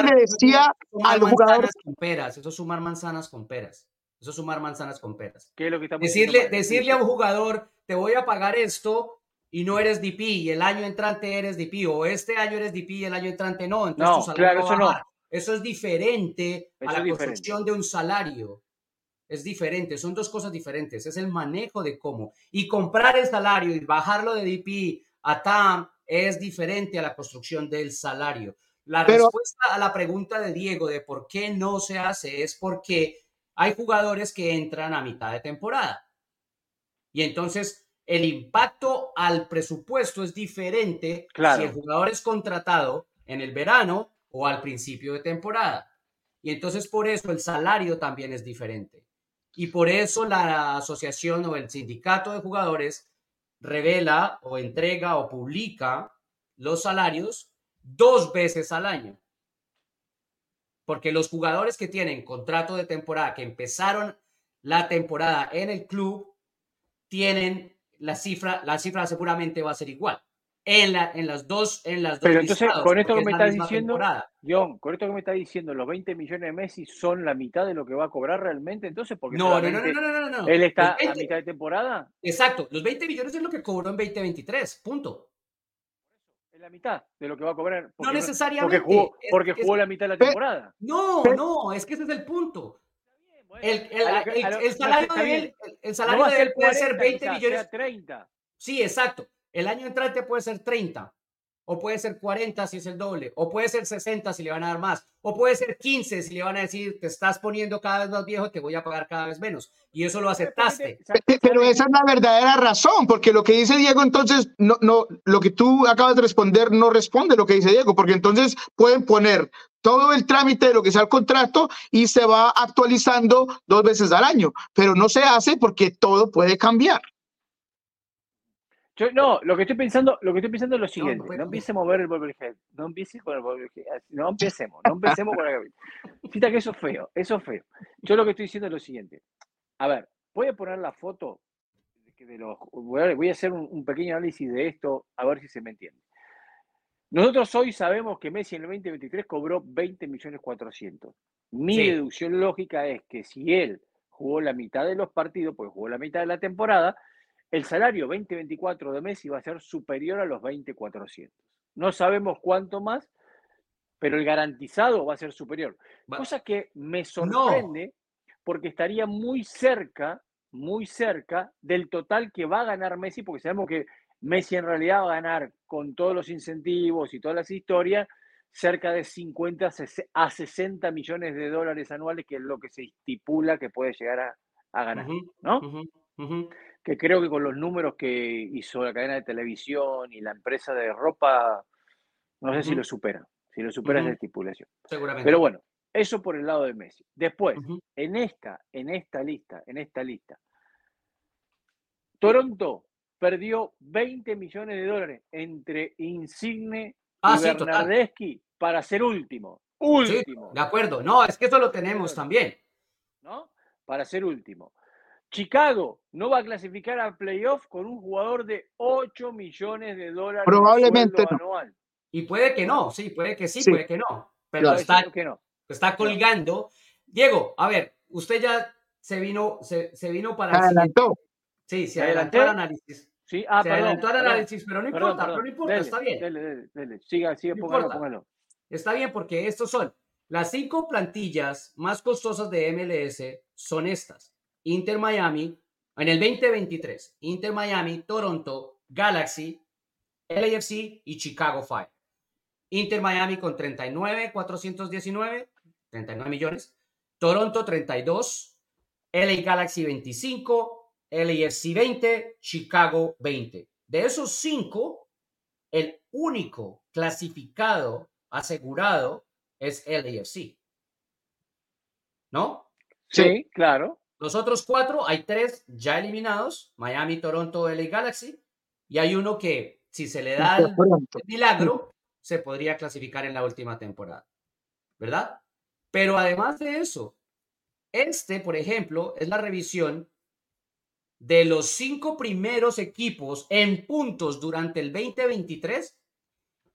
le decía al jugador. Con peras, eso es sumar manzanas con peras. Eso es sumar manzanas con peras. ¿Qué es lo que decirle, decirle a un jugador, te voy a pagar esto y no eres DP y el año entrante eres DP o este año eres DP y el año entrante no, entonces no, claro, eso no. Eso es diferente a la construcción de un salario. Es diferente, son dos cosas diferentes. Es el manejo de cómo. Y comprar el salario y bajarlo de DP a TAM es diferente a la construcción del salario. La respuesta a la pregunta de Diego de por qué no se hace es porque hay jugadores que entran a mitad de temporada. Y entonces el impacto al presupuesto es diferente si el jugador es contratado en el verano o al principio de temporada. Y entonces por eso el salario también es diferente. Y por eso la asociación o el sindicato de jugadores revela o entrega o publica los salarios dos veces al año. Porque los jugadores que tienen contrato de temporada, que empezaron la temporada en el club, tienen la cifra, la cifra seguramente va a ser igual en, la, en las dos en las dos Pero entonces, con esto que me estás diciendo, John, con esto que me estás diciendo, los 20 millones de Messi son la mitad de lo que va a cobrar realmente, entonces, porque no, no, no, no, no, no, él está a mitad de temporada. Exacto, los 20 millones es lo que cobró en 2023, punto. Es la mitad de lo que va a cobrar. no necesariamente. Porque jugó, porque jugó la mitad de la temporada. No, no, es que ese es el punto. El, el, salario de él, el salario de él puede ser 20 millones. 30. Sí, exacto. El año entrante puede ser 30, o puede ser 40 si es el doble, o puede ser 60 si le van a dar más, o puede ser 15 si le van a decir, te estás poniendo cada vez más viejo, te voy a pagar cada vez menos. Y eso lo aceptaste. Pero esa es la verdadera razón, porque lo que dice Diego entonces, no, no, lo que tú acabas de responder no responde lo que dice Diego, porque entonces pueden poner todo el trámite de lo que sea el contrato y se va actualizando dos veces al año, pero no se hace porque todo puede cambiar no, lo que estoy pensando, lo que estoy pensando es lo siguiente, no, empecemos a ver el Bobblehead, no empecemos con el Bobblehead, no empecemos, no empecemos con la Cita que eso es feo, eso es feo. Yo lo que estoy diciendo es lo siguiente. A ver, voy a poner la foto de los, voy a hacer un, pequeño análisis de esto, a ver si se me entiende. Nosotros hoy sabemos que Messi en el 2023 cobró 20 millones 400. Mi deducción lógica es que si él jugó la mitad de los partidos, pues jugó la mitad de la temporada, el salario 2024 de Messi va a ser superior a los 20.400. No sabemos cuánto más, pero el garantizado va a ser superior. Cosa que me sorprende porque estaría muy cerca, muy cerca del total que va a ganar Messi, porque sabemos que Messi en realidad va a ganar con todos los incentivos y todas las historias cerca de 50 a 60 millones de dólares anuales, que es lo que se estipula que puede llegar a, ganar, ¿no? Que creo que con los números que hizo la cadena de televisión y la empresa de ropa, no sé si lo supera, si lo supera esa estipulación. Seguramente. Pero bueno, eso por el lado de Messi. Después, en esta, en esta lista, en esta lista, Toronto perdió 20 millones de dólares entre Insigne ah, y Bernardeschi para ser último. Último. de acuerdo. No, es que eso lo tenemos también. ¿No? Para ser último. Chicago no va a clasificar a playoff con un jugador de 8 millones de dólares Probablemente anual. Y puede que no, sí, puede que sí, puede que no. Pero está, que no. está colgando. Diego, a ver, usted ya se vino, se, vino para. Adelantó. Sí, se adelantó el análisis. Sí, ah, se adelantó el análisis, pero no importa, pero no importa, está bien. Dele, dele, dele. Siga, siga, póngalo, póngalo. Está bien, porque estos son las cinco plantillas más costosas de MLS son estas. Inter Miami, en el 2023, Inter Miami, Toronto, Galaxy, LAFC y Chicago Fire. Inter Miami con 39, 419, 39 millones. Toronto 32, LA Galaxy 25, LAFC 20, Chicago 20. De esos cinco, el único clasificado asegurado es LAFC. ¿No? Sí, claro. Los otros cuatro, hay tres ya eliminados, Miami, Toronto, LA Galaxy, y hay uno que si se le da el milagro, se podría clasificar en la última temporada, ¿verdad? Pero además de eso, este, por ejemplo, es la revisión de los cinco primeros equipos en puntos durante el 2023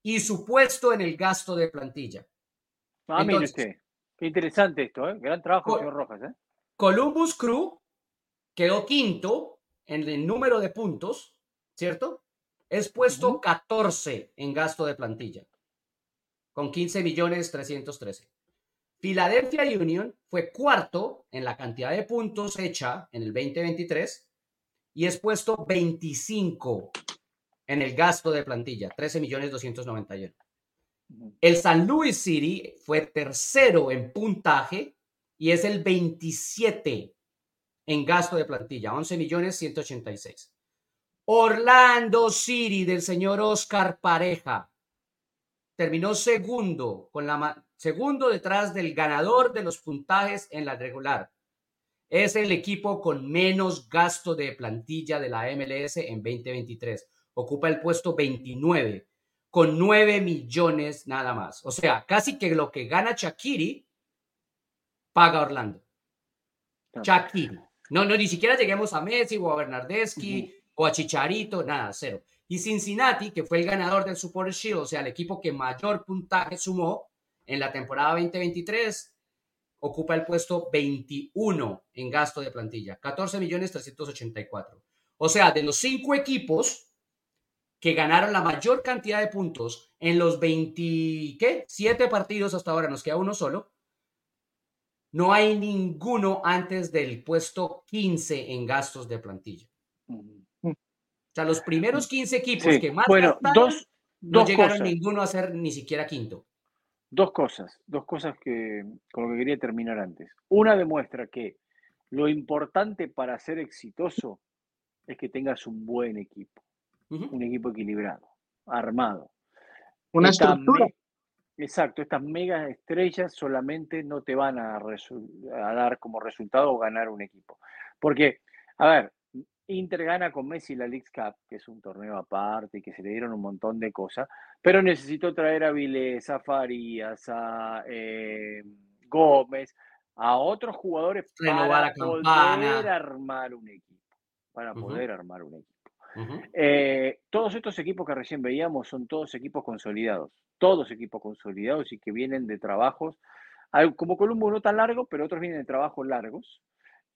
y su puesto en el gasto de plantilla. Ah, mire usted. Qué interesante esto, ¿eh? Gran trabajo, señor Rojas, ¿eh? Columbus Crew quedó quinto en el número de puntos, ¿cierto? Es puesto 14 en gasto de plantilla, con 15 millones 313. Philadelphia Union fue cuarto en la cantidad de puntos hecha en el 2023 y es puesto 25 en el gasto de plantilla, 13 millones 291. El San Luis City fue tercero en puntaje y es el 27 en gasto de plantilla, 11 millones 186. Orlando City del señor Oscar Pareja terminó segundo con la segundo detrás del ganador de los puntajes en la regular. Es el equipo con menos gasto de plantilla de la MLS en 2023. Ocupa el puesto 29 con 9 millones nada más. O sea, casi que lo que gana Chakiri paga Orlando. Chakiri. No, no, ni siquiera lleguemos a Messi o a Bernardeschi o a Chicharito, nada, cero. Y Cincinnati, que fue el ganador del Super Shield, o sea, el equipo que mayor puntaje sumó en la temporada 2023, ocupa el puesto 21 en gasto de plantilla, 14 millones 384. O sea, de los cinco equipos que ganaron la mayor cantidad de puntos en los 27 partidos hasta ahora, nos queda uno solo, no hay ninguno antes del puesto 15 en gastos de plantilla. O sea, los primeros 15 equipos que más bueno, dos, no llegaron ninguno a ser ni siquiera quinto. Dos cosas, dos cosas que con lo que quería terminar antes. Una demuestra que lo importante para ser exitoso es que tengas un buen equipo, un equipo equilibrado, armado. Una estructura. Exacto, estas mega estrellas solamente no te van a, a, dar como resultado ganar un equipo. Porque, a ver, Inter gana con Messi la League Cup, que es un torneo aparte y que se le dieron un montón de cosas, pero necesitó traer a Vilés, a Farías, a eh, Gómez, a otros jugadores para poder armar un equipo. Para poder armar un equipo. Eh, todos estos equipos que recién veíamos son todos equipos consolidados, todos equipos consolidados y que vienen de trabajos, como Columbo no tan largo, pero otros vienen de trabajos largos.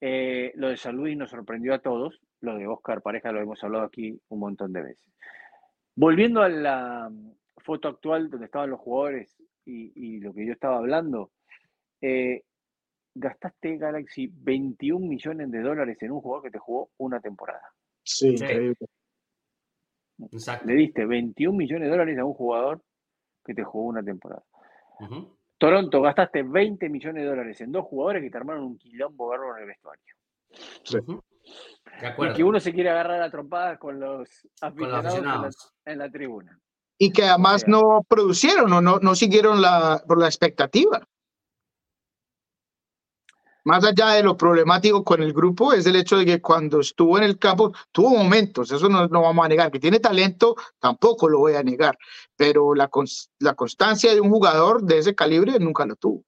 Eh, lo de San Luis nos sorprendió a todos, lo de Oscar Pareja lo hemos hablado aquí un montón de veces. Volviendo a la mm, foto actual donde estaban los jugadores y, lo que yo estaba hablando, eh, gastaste Galaxy 21 millones de dólares en un jugador que te jugó una temporada. Sí, Le diste 21 millones de dólares a un jugador que te jugó una temporada. Toronto, gastaste 20 millones de dólares en dos jugadores que te armaron un quilombo bárbaro en el vestuario. Sí. Y que uno se quiere agarrar a trompadas con los aficionados, En, la, tribuna. Y que además no producieron o no, no siguieron la, por la expectativa más allá de lo problemático con el grupo, es el hecho de que cuando estuvo en el campo, tuvo momentos, eso no, no vamos a negar, que tiene talento, tampoco lo voy a negar, pero la, la constancia de un jugador de ese calibre nunca lo tuvo.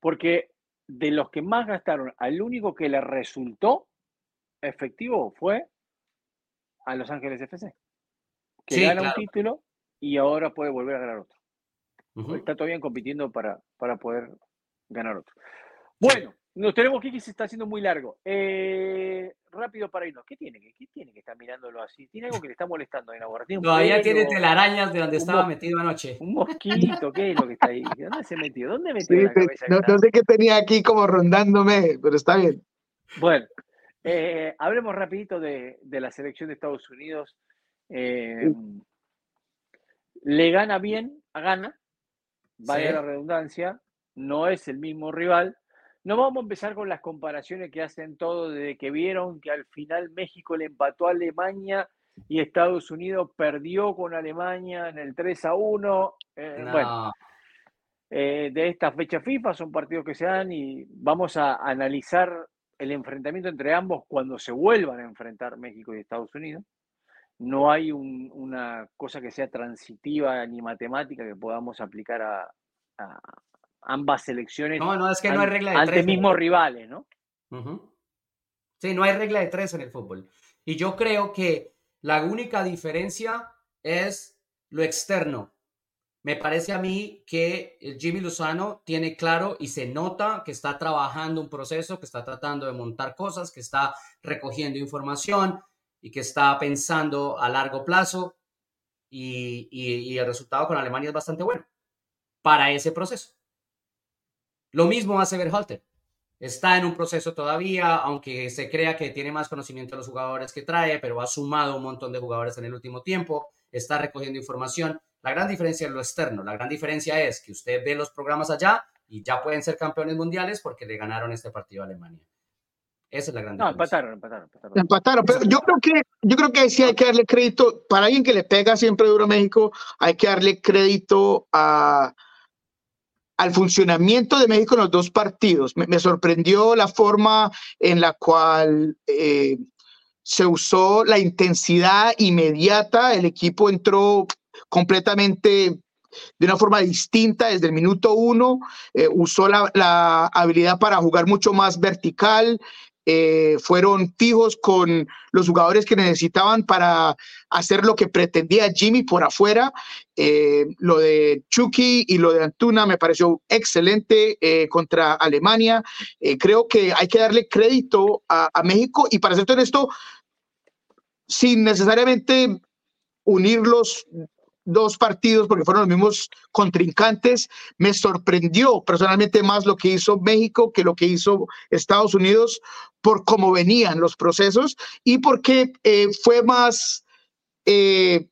Porque de los que más gastaron, al único que le resultó efectivo fue a Los Ángeles FC, que gana un título y ahora puede volver a ganar otro. Está todavía compitiendo para, para poder ganar otro. Bueno, nos tenemos que ir, se está haciendo muy largo. Eh, rápido para irnos. ¿Qué tiene? ¿Qué tiene que estar mirándolo así? ¿Tiene algo que le está molestando en ahora? Todavía tiene telarañas de donde estaba metido anoche. Un mosquito, ¿qué es lo que está ahí? ¿Dónde se metió? ¿Dónde metió la cabeza? No, sé qué tenía aquí como rondándome, pero está bien. Bueno, eh, hablemos rapidito de, la selección de Estados Unidos. Eh, le gana bien a Gana, vaya la redundancia, no es el mismo rival, no vamos a empezar con las comparaciones que hacen todos desde que vieron que al final México le empató a Alemania y Estados Unidos perdió con Alemania en el 3 a 1. Eh, bueno, eh, de esta fecha FIFA son partidos que se dan y vamos a analizar el enfrentamiento entre ambos cuando se vuelvan a enfrentar México y Estados Unidos. No hay una cosa que sea transitiva ni matemática que podamos aplicar a, ambas selecciones. No, no, es que no hay regla de ante tres. mismos rivales, ¿no? Sí, no hay regla de tres en el fútbol. Y yo creo que la única diferencia es lo externo. Me parece a mí que Jimmy Lozano tiene claro y se nota que está trabajando un proceso, que está tratando de montar cosas, que está recogiendo información y que está pensando a largo plazo. y el resultado con Alemania es bastante bueno para ese proceso. Lo mismo hace Berhalter. Está en un proceso todavía, aunque se crea que tiene más conocimiento de los jugadores que trae, pero ha sumado un montón de jugadores en el último tiempo, está recogiendo información, La gran diferencia es lo externo. La gran diferencia es que usted ve los programas allá y ya pueden ser campeones mundiales porque le ganaron este partido a Alemania. Esa es la gran No, diferencia. empataron, empataron, empataron. Empataron, pero yo creo que yo creo que sí hay que darle crédito para alguien que le pega siempre duro a México, hay que darle crédito a al funcionamiento de México en los dos partidos. Me, sorprendió la forma en la cual eh, se usó la intensidad inmediata. El equipo entró completamente de una forma distinta desde el minuto uno. eh, usó la, la habilidad para jugar mucho más vertical. Eh, fueron fijos con los jugadores que necesitaban para hacer lo que pretendía Jimmy por afuera. Eh, lo de Chucky y lo de Antuna me pareció excelente eh, contra Alemania. Eh, creo que hay que darle crédito a, México y para ser honesto, sin necesariamente unir los dos partidos porque fueron los mismos contrincantes, me sorprendió personalmente más lo que hizo México que lo que hizo Estados Unidos por cómo venían los procesos y porque eh, fue más eh,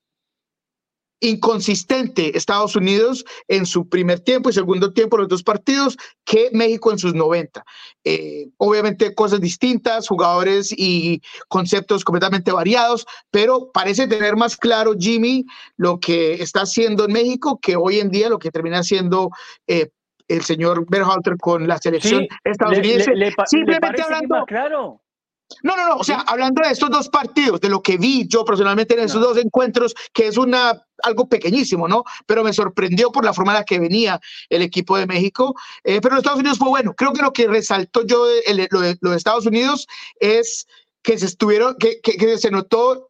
inconsistente Estados Unidos en su primer tiempo y segundo tiempo, los dos partidos, que México en sus 90. Eh, obviamente cosas distintas, jugadores y conceptos completamente variados, pero parece tener más claro Jimmy lo que está haciendo en México que hoy en día lo que termina siendo eh, el señor Berhalter con la selección Sí, estadounidense. le, le le Simplemente hablando, claro? No, no, no, o sea, hablando de estos dos partidos, de lo que vi yo personalmente en esos No. dos encuentros, que es una algo pequeñísimo, ¿no? Pero me sorprendió por la forma en la que venía el equipo de México. Eh, pero en Estados Unidos fue bueno. Creo que lo que resaltó yo de, el- lo, de, lo de Estados Unidos es que se estuvieron, que, que- que se notó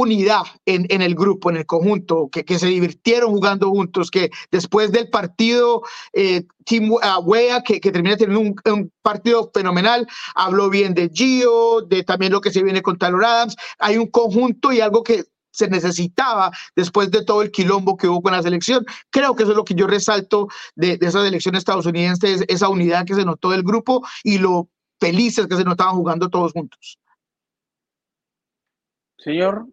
unidad en, el grupo, en el conjunto, que, se divirtieron jugando juntos, que después del partido, eh, Tim uh, Wea, que, termina teniendo un, partido fenomenal, habló bien de Gio, de también lo que se viene con Taylor Adams. Hay un conjunto y algo que se necesitaba después de todo el quilombo que hubo con la selección. Creo que eso es lo que yo resalto de, de esa selección estadounidense, es esa unidad que se notó del grupo y lo felices que se notaban jugando todos juntos. Señor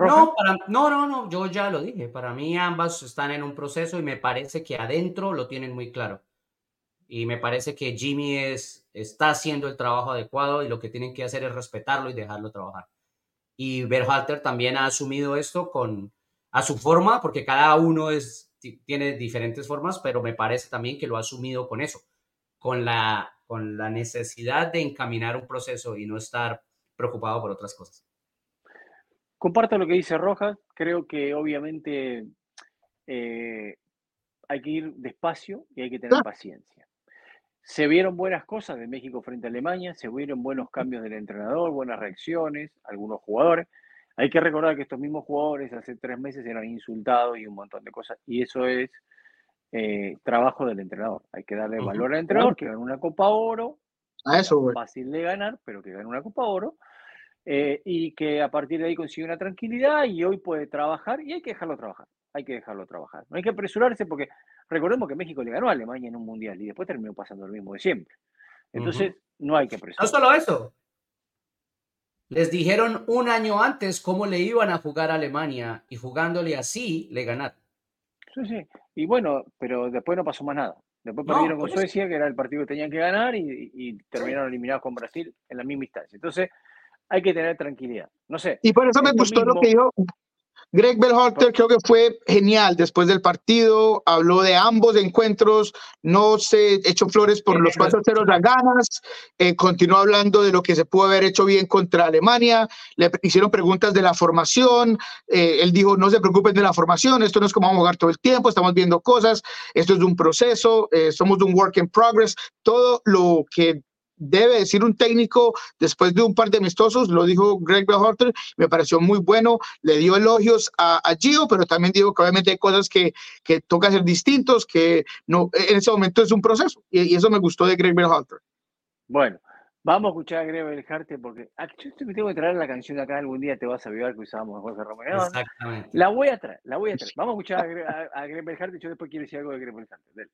No, no, no, no, yo ya lo dije. Para mí ambas están en un proceso y me parece que adentro lo tienen muy claro. Y me parece que Jimmy es, está haciendo el trabajo adecuado y lo que tienen que hacer es respetarlo y dejarlo trabajar. Y Berhalter también ha asumido esto con, a su forma, porque cada uno es, ti- tiene diferentes formas, pero me parece también que lo ha asumido con eso, con la, con la necesidad de encaminar un proceso y no estar preocupado por otras cosas. Comparto lo que dice Rojas. Creo que obviamente eh, hay que ir despacio y hay que tener paciencia. Se vieron buenas cosas de México frente a Alemania, se vieron buenos cambios del entrenador, buenas reacciones, algunos jugadores. Hay que recordar que estos mismos jugadores hace tres meses eran insultados y un montón de cosas. Y eso es eh, trabajo del entrenador. Hay que darle valor al entrenador, que gana una Copa Oro, A eso, güey. fácil de ganar, pero que gana una Copa Oro, eh, y que a partir de ahí consigue una tranquilidad y hoy puede trabajar y hay que dejarlo trabajar. Hay que dejarlo trabajar. No hay que apresurarse porque recordemos que México le ganó a Alemania en un mundial y después terminó pasando lo mismo de siempre. Entonces, no hay que No apresurarse. solo eso. Les dijeron un año antes cómo le iban a jugar a Alemania y jugándole así le ganaron. Sí, sí. Y bueno, pero después no pasó más nada. Después No, perdieron con. Suecia, que era el partido que tenían que ganar, y, y terminaron eliminados con Brasil en la misma instancia. Entonces, hay que tener tranquilidad. No sé. Y por eso me gustó lo mismo- que dijo Greg Berhalter, creo que fue genial después del partido, habló de ambos encuentros, no se echó flores por los 4 0 a ganas, eh, continuó hablando de lo que se pudo haber hecho bien contra Alemania, le hicieron preguntas de la formación, eh, él dijo, no se preocupen de la formación, esto no es como vamos a jugar todo el tiempo, estamos viendo cosas, esto es un proceso, eh, somos un work in progress, todo lo que debe decir un técnico después de un par de amistosos, lo dijo Greg Berhalter, me pareció muy bueno, le dio elogios a, a Gio, pero también dijo que obviamente hay cosas que, que toca hacer distintos, que no, en ese momento es un proceso, y, y eso me gustó de Greg Berhalter. Bueno, vamos a escuchar a Greg Jarte porque aquí yo te- tengo que traer la canción acá algún día te vas a avivar que usábamos Jorge Romero. Exactamente. La voy a traer, la voy a traer. Vamos a escuchar a, Gre- a, a Greg Berhalter, yo después quiero decir algo de Greg Berhalter. Dele.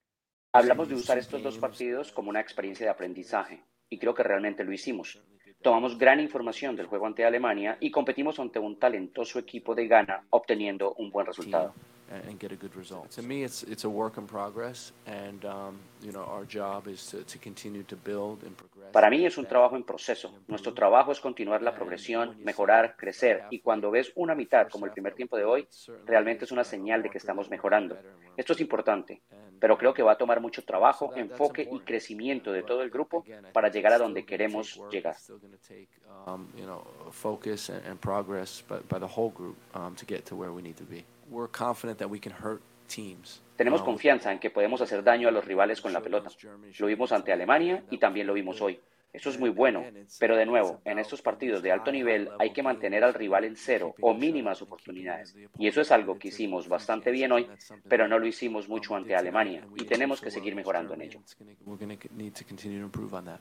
Hablamos de usar estos dos partidos como una experiencia de aprendizaje y creo que realmente lo hicimos. Tomamos gran información del juego ante Alemania y competimos ante un talentoso equipo de Ghana obteniendo un buen resultado. And get a good result. To me, it's it's a work in progress, and um, you know our job is to, to continue to build and progress. Para mí es un trabajo en proceso. Nuestro trabajo es continuar la progresión, mejorar, crecer, y cuando ves una mitad como el primer tiempo de hoy, realmente es una señal de que estamos mejorando. Esto es importante, pero creo que va a tomar mucho trabajo, enfoque y crecimiento de todo el grupo para llegar a donde queremos llegar. Um, you know, focus and, and progress by, by the whole group um, to get to where we need to be. We're confident that we can hurt teams. Tenemos Um, confianza en que podemos hacer daño a los rivales con la pelota. Lo vimos ante Alemania y también lo vimos hoy. Eso es muy bueno, pero de nuevo, en estos partidos de alto nivel hay que mantener al rival en cero o mínimas oportunidades. Y eso es algo que hicimos bastante bien hoy, pero no lo hicimos mucho ante Alemania y tenemos que seguir mejorando en ello. We're going to need to continue to improve on that.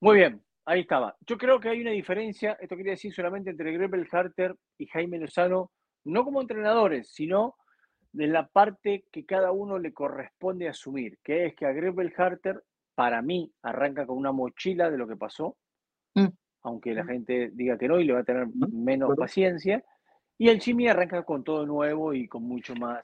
Muy bien, ahí estaba. Yo creo que hay una diferencia, esto quería decir solamente entre Grebel Harter y Jaime Lozano, no como entrenadores, sino de la parte que cada uno le corresponde asumir, que es que a Grebel Harter, para mí, arranca con una mochila de lo que pasó, Mm. aunque la gente diga que no y le va a tener Mm, menos paciencia, y el Jimmy arranca con todo nuevo y con mucho más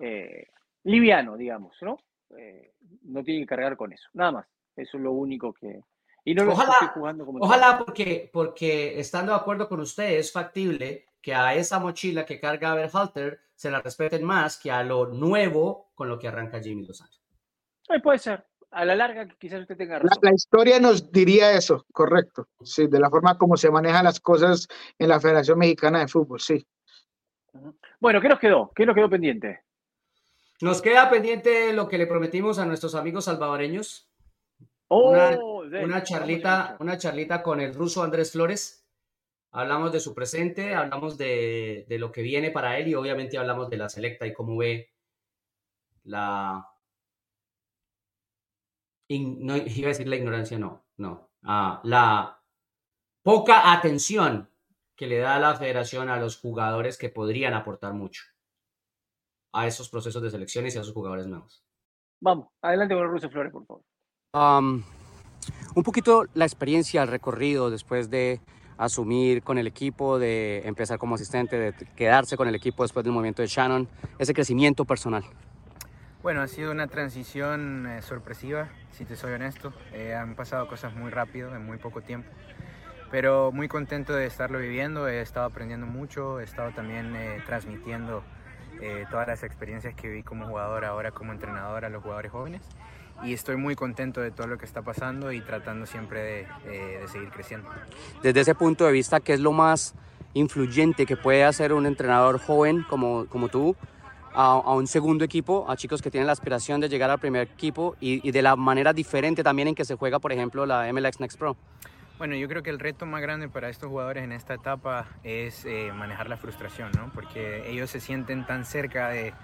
eh, liviano, digamos, ¿no? Eh, no tiene que cargar con eso, nada más. Eso es lo único que... Y no lo Ojalá- estoy jugando como Ojalá porque, porque estando de acuerdo con usted es factible que a esa mochila que carga Berhalter se la respeten más que a lo nuevo con lo que arranca Jimmy Lozano. Eh, puede ser. A la larga quizás usted tenga La, razón. la historia nos diría eso, correcto. Sí, de la forma como se manejan las cosas en la Federación Mexicana de Fútbol, sí. Bueno, ¿qué nos quedó? ¿Qué nos quedó pendiente? Nos queda pendiente lo que le prometimos a nuestros amigos salvadoreños, Oh, Una- de- una charlita, una charlita con el ruso Andrés Flores. Hablamos de su presente, hablamos de, de lo que viene para él y obviamente hablamos de la selecta y cómo ve la... in- no, iba a decir la ignorancia, no, no. Ah, la poca atención que le da la federación a los jugadores que podrían aportar mucho a esos procesos de selecciones y a esos jugadores nuevos. Vamos, adelante con el Ruso Flores, por favor. Un poquito la experiencia, el recorrido después de asumir con el equipo, de empezar como asistente, de quedarse con el equipo después del movimiento de Shannon, ese crecimiento personal. Bueno, ha sido una transición eh, sorpresiva, si te soy honesto. Eh, han pasado cosas muy rápido, en muy poco tiempo. Pero muy contento de estarlo viviendo, he estado aprendiendo mucho, he estado también eh, transmitiendo todas las experiencias que vi como jugador, ahora como entrenador a los jugadores jóvenes. Y estoy muy contento de todo lo que está pasando y tratando siempre de, eh, de seguir creciendo. Desde ese punto de vista, ¿qué es lo más influyente que puede hacer un entrenador joven como, como tú a, a un segundo equipo, a chicos que tienen la aspiración de llegar al primer equipo y, y de la manera diferente también en que se juega, por ejemplo, la MLS Next Pro? Bueno, yo creo que el reto más grande para estos jugadores en esta etapa es eh, manejar la frustración, ¿no? Porque ellos se sienten tan cerca de,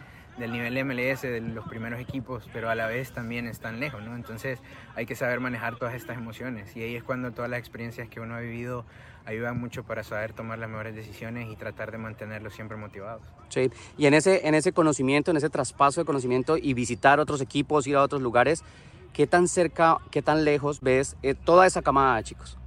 del nivel MLS, de los primeros equipos, pero a la vez también están lejos, ¿no? Entonces hay que saber manejar todas estas emociones y ahí es cuando todas las experiencias que uno ha vivido ayudan mucho para saber tomar las mejores decisiones y tratar de mantenerlos siempre motivados. Sí, y en ese, en ese conocimiento, en ese traspaso de conocimiento y visitar otros equipos, ir a otros lugares, ¿qué tan cerca, qué tan lejos ves eh, toda esa camada chicos?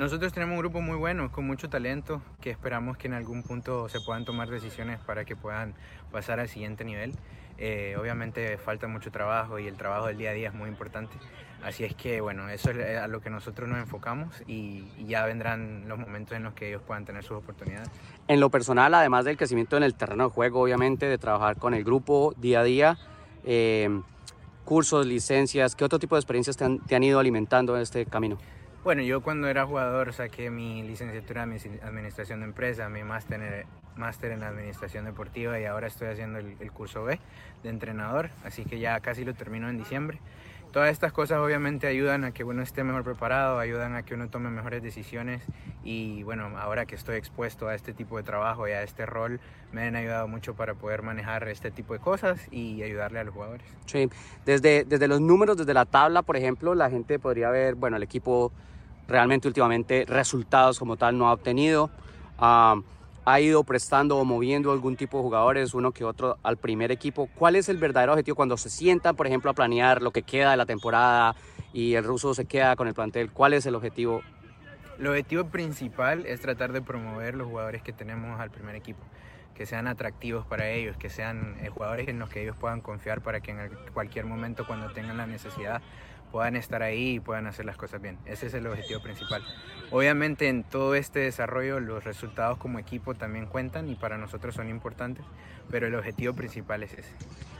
Nosotros tenemos un grupo muy bueno, con mucho talento, que esperamos que en algún punto se puedan tomar decisiones para que puedan pasar al siguiente nivel. Eh, obviamente falta mucho trabajo y el trabajo del día a día es muy importante. Así es que, bueno, eso es a lo que nosotros nos enfocamos y, y ya vendrán los momentos en los que ellos puedan tener sus oportunidades. En lo personal, además del crecimiento en el terreno de juego, obviamente, de trabajar con el grupo día a día, eh, cursos, licencias, ¿qué otro tipo de experiencias te han, te han ido alimentando en este camino? Bueno, yo cuando era jugador saqué mi licenciatura en admi- Administración de Empresa, mi máster máster en Administración Deportiva y ahora estoy haciendo el, el curso B de entrenador, así que ya casi lo termino en diciembre. Todas estas cosas obviamente ayudan a que uno esté mejor preparado, ayudan a que uno tome mejores decisiones y bueno, ahora que estoy expuesto a este tipo de trabajo y a este rol, me han ayudado mucho para poder manejar este tipo de cosas y ayudarle a los jugadores. Sí, desde, desde los números, desde la tabla, por ejemplo, la gente podría ver, bueno, el equipo realmente últimamente resultados como tal no ha obtenido. Ah, ha ido prestando o moviendo algún tipo de jugadores, uno que otro, al primer equipo. ¿Cuál es el verdadero objetivo cuando se sientan, por ejemplo, a planear lo que queda de la temporada y el ruso se queda con el plantel? ¿Cuál es el objetivo? El objetivo principal es tratar de promover los jugadores que tenemos al primer equipo. que sean atractivos para ellos, que sean eh, jugadores en los que ellos puedan confiar para que en cualquier momento cuando tengan la necesidad puedan estar ahí y puedan hacer las cosas bien. Ese es el objetivo principal. Obviamente en todo este desarrollo los resultados como equipo también cuentan y para nosotros son importantes, pero el objetivo principal es ese.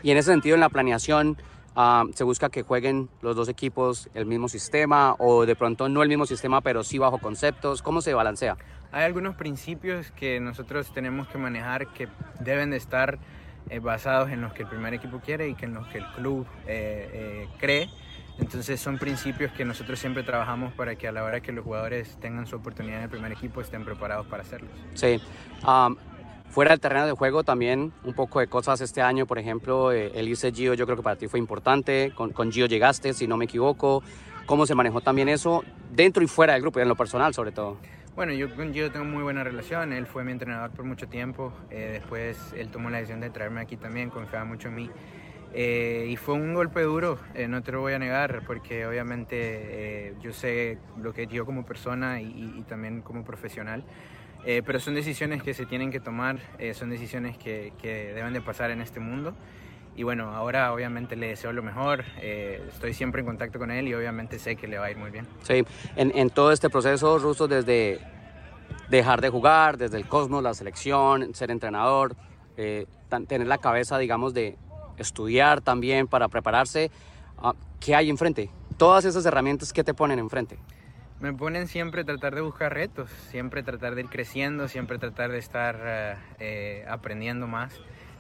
Y en ese sentido, en la planeación, ah, ¿se busca que jueguen los dos equipos el mismo sistema o de pronto no el mismo sistema, pero sí bajo conceptos? ¿Cómo se balancea? Hay algunos principios que nosotros tenemos que manejar que deben de estar eh, basados en los que el primer equipo quiere y que en los que el club eh, eh, cree entonces son principios que nosotros siempre trabajamos para que a la hora que los jugadores tengan su oportunidad en el primer equipo estén preparados para hacerlo. Sí. fuera del terreno de juego también un poco de cosas este año, por ejemplo, eh, el ICE Gio yo creo que para ti fue importante, con, con Gio llegaste, si no me equivoco, ¿cómo se manejó también eso dentro y fuera del grupo y en lo personal sobre todo? Bueno, yo con Gio tengo muy buena relación, él fue mi entrenador por mucho tiempo, eh, después él tomó la decisión de traerme aquí también, confiaba mucho en mí. Eh, y fue un golpe duro, eh, no te lo voy a negar, porque obviamente eh, yo sé lo que es yo como persona y, también como profesional. pero son decisiones que se tienen que tomar, son decisiones que, que, deben de pasar en este mundo. Y bueno, ahora obviamente le deseo lo mejor, estoy siempre en contacto con él y obviamente sé que le va a ir muy bien. Sí, en, en todo este proceso, Russo, desde dejar de jugar, desde el Cosmos, la selección, ser entrenador, tener la cabeza, digamos, de, estudiar también para prepararse. Ah, ¿Qué hay enfrente? Todas esas herramientas que te ponen enfrente. Me ponen siempre tratar de buscar retos, siempre tratar de ir creciendo, siempre tratar de estar eh, eh, aprendiendo más.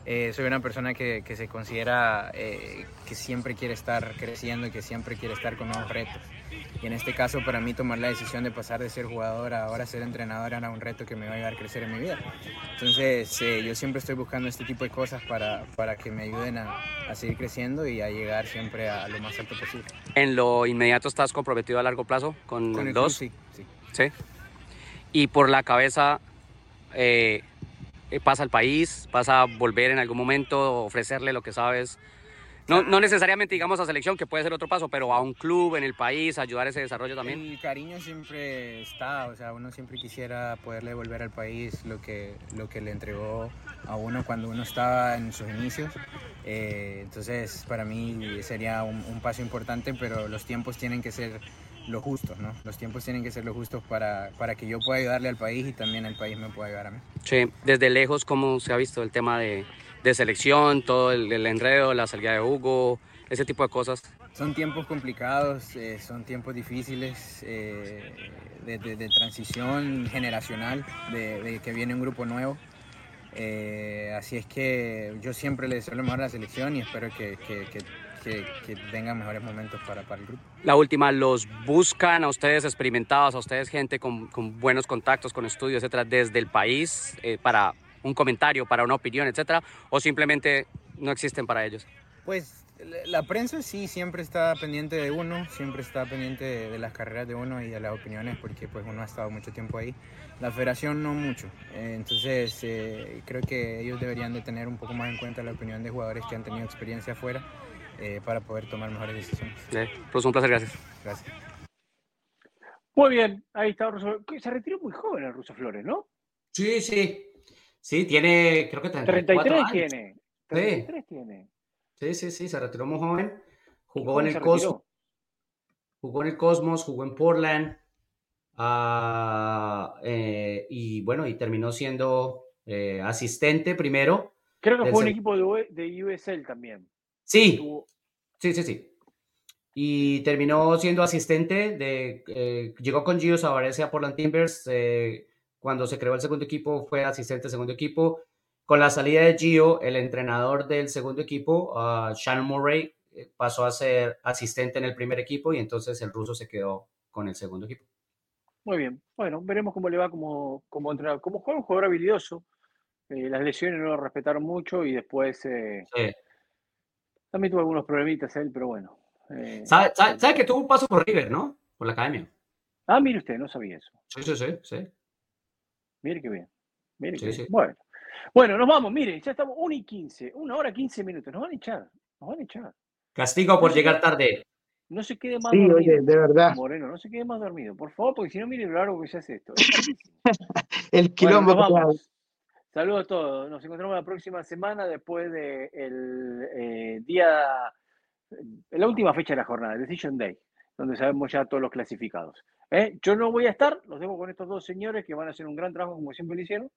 Eh, soy una persona que, que se considera que siempre quiere estar creciendo y que siempre quiere estar con nuevos retos. Y en este caso, para mí, tomar la decisión de pasar de ser jugador a ahora ser entrenador era un reto que me va a ayudar a crecer en mi vida. Entonces, eh, yo siempre estoy buscando este tipo de cosas para, para que me ayuden a, a, seguir creciendo y a llegar siempre a lo más alto posible. ¿En lo inmediato estás comprometido a largo plazo con, con el dos? sí, sí. ¿Sí? Y por la cabeza, eh, ¿pasa al país? ¿Vas a volver en algún momento, ofrecerle lo que sabes? No, no, necesariamente, digamos, a selección, que puede ser otro paso, pero a un club en el país, ayudar ese desarrollo también. El cariño siempre está, o sea, uno siempre quisiera poderle devolver al país lo que, lo que le entregó a uno cuando uno estaba en sus inicios. Eh, entonces, para mí sería un, un, paso importante, pero los tiempos tienen que ser los justos, ¿no? Los tiempos tienen que ser los justos para, para que yo pueda ayudarle al país y también el país me pueda ayudar a mí. Sí, desde lejos, ¿cómo se ha visto el tema de de selección, todo el, el, enredo, la salida de Hugo, ese tipo de cosas? Son tiempos complicados, eh, son tiempos difíciles eh, de, de, de, transición generacional, de, que viene un grupo nuevo. Eh, así es que yo siempre le deseo lo mejor a la selección y espero que, que, que que, que, tengan mejores momentos para, para, el grupo. La última, ¿los buscan a ustedes experimentados, a ustedes gente con, con buenos contactos, con estudios, etcétera, desde el país eh, para un comentario, para una opinión, etcétera, o simplemente no existen para ellos? Pues la prensa sí siempre está pendiente de uno, siempre está pendiente de, de, las carreras de uno y de las opiniones porque pues uno ha estado mucho tiempo ahí. La federación no mucho, eh, entonces eh, creo que ellos deberían de tener un poco más en cuenta la opinión de jugadores que han tenido experiencia afuera eh, para poder tomar mejores decisiones. Sí, pues un placer, gracias. Gracias. Muy bien, ahí está Russo. Se retiró muy joven el Russo Flores, ¿no? Sí, sí, Sí, tiene, creo que 33 años. tiene. 33 sí. tiene. Sí, sí, sí, se retiró muy joven. Jugó en el Cosmos. Jugó en el Cosmos, jugó en Portland. Uh, eh, y bueno, y terminó siendo eh, asistente primero. Creo que fue un equipo de, de, USL también. Sí, Estuvo... sí, sí, sí. Y terminó siendo asistente de. Eh, llegó con Gio Savarese a Portland Timbers eh, cuando se creó el segundo equipo, fue asistente del segundo equipo. Con la salida de Gio, el entrenador del segundo equipo, uh, Shannon Murray, eh, pasó a ser asistente en el primer equipo y entonces el ruso se quedó con el segundo equipo. Muy bien. Bueno, veremos cómo le va como, como entrenador. Como jugador, un jugador habilidoso. Eh, las lesiones no lo respetaron mucho y después eh, sí. también tuvo algunos problemitas él, pero bueno. Eh, ¿Sabe, sabe, sabe que tuvo un paso por River, ¿no? Por la academia. Ah, mire usted, no sabía eso. Sí, sí, sí. sí. Mire qué bien. Mire Sí, qué sí. bien. Bueno. bueno, nos vamos, mire, ya estamos 1 y 15, una hora 15 minutos. Nos van a echar, nos van a echar. Castigo por llegar tarde. No se quede más Sí, dormido. oye, de verdad. Moreno, no se quede más dormido, por favor, porque si no, mire lo largo que se hace esto. El quilombo vamos. Saludos a todos. Nos encontramos la próxima semana después del de eh, día, la última fecha de la jornada, Decision Day, donde sabemos ya todos los clasificados. ¿eh? Yo no voy a estar, los dejo con estos dos señores que van a hacer un gran trabajo como siempre lo hicieron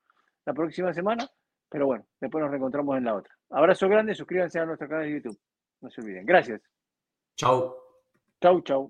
la próxima semana. Pero bueno, después nos reencontramos en la otra. Abrazo grande, suscríbanse a nuestro canal de YouTube. No se olviden. Gracias. Chau. Chau, chau.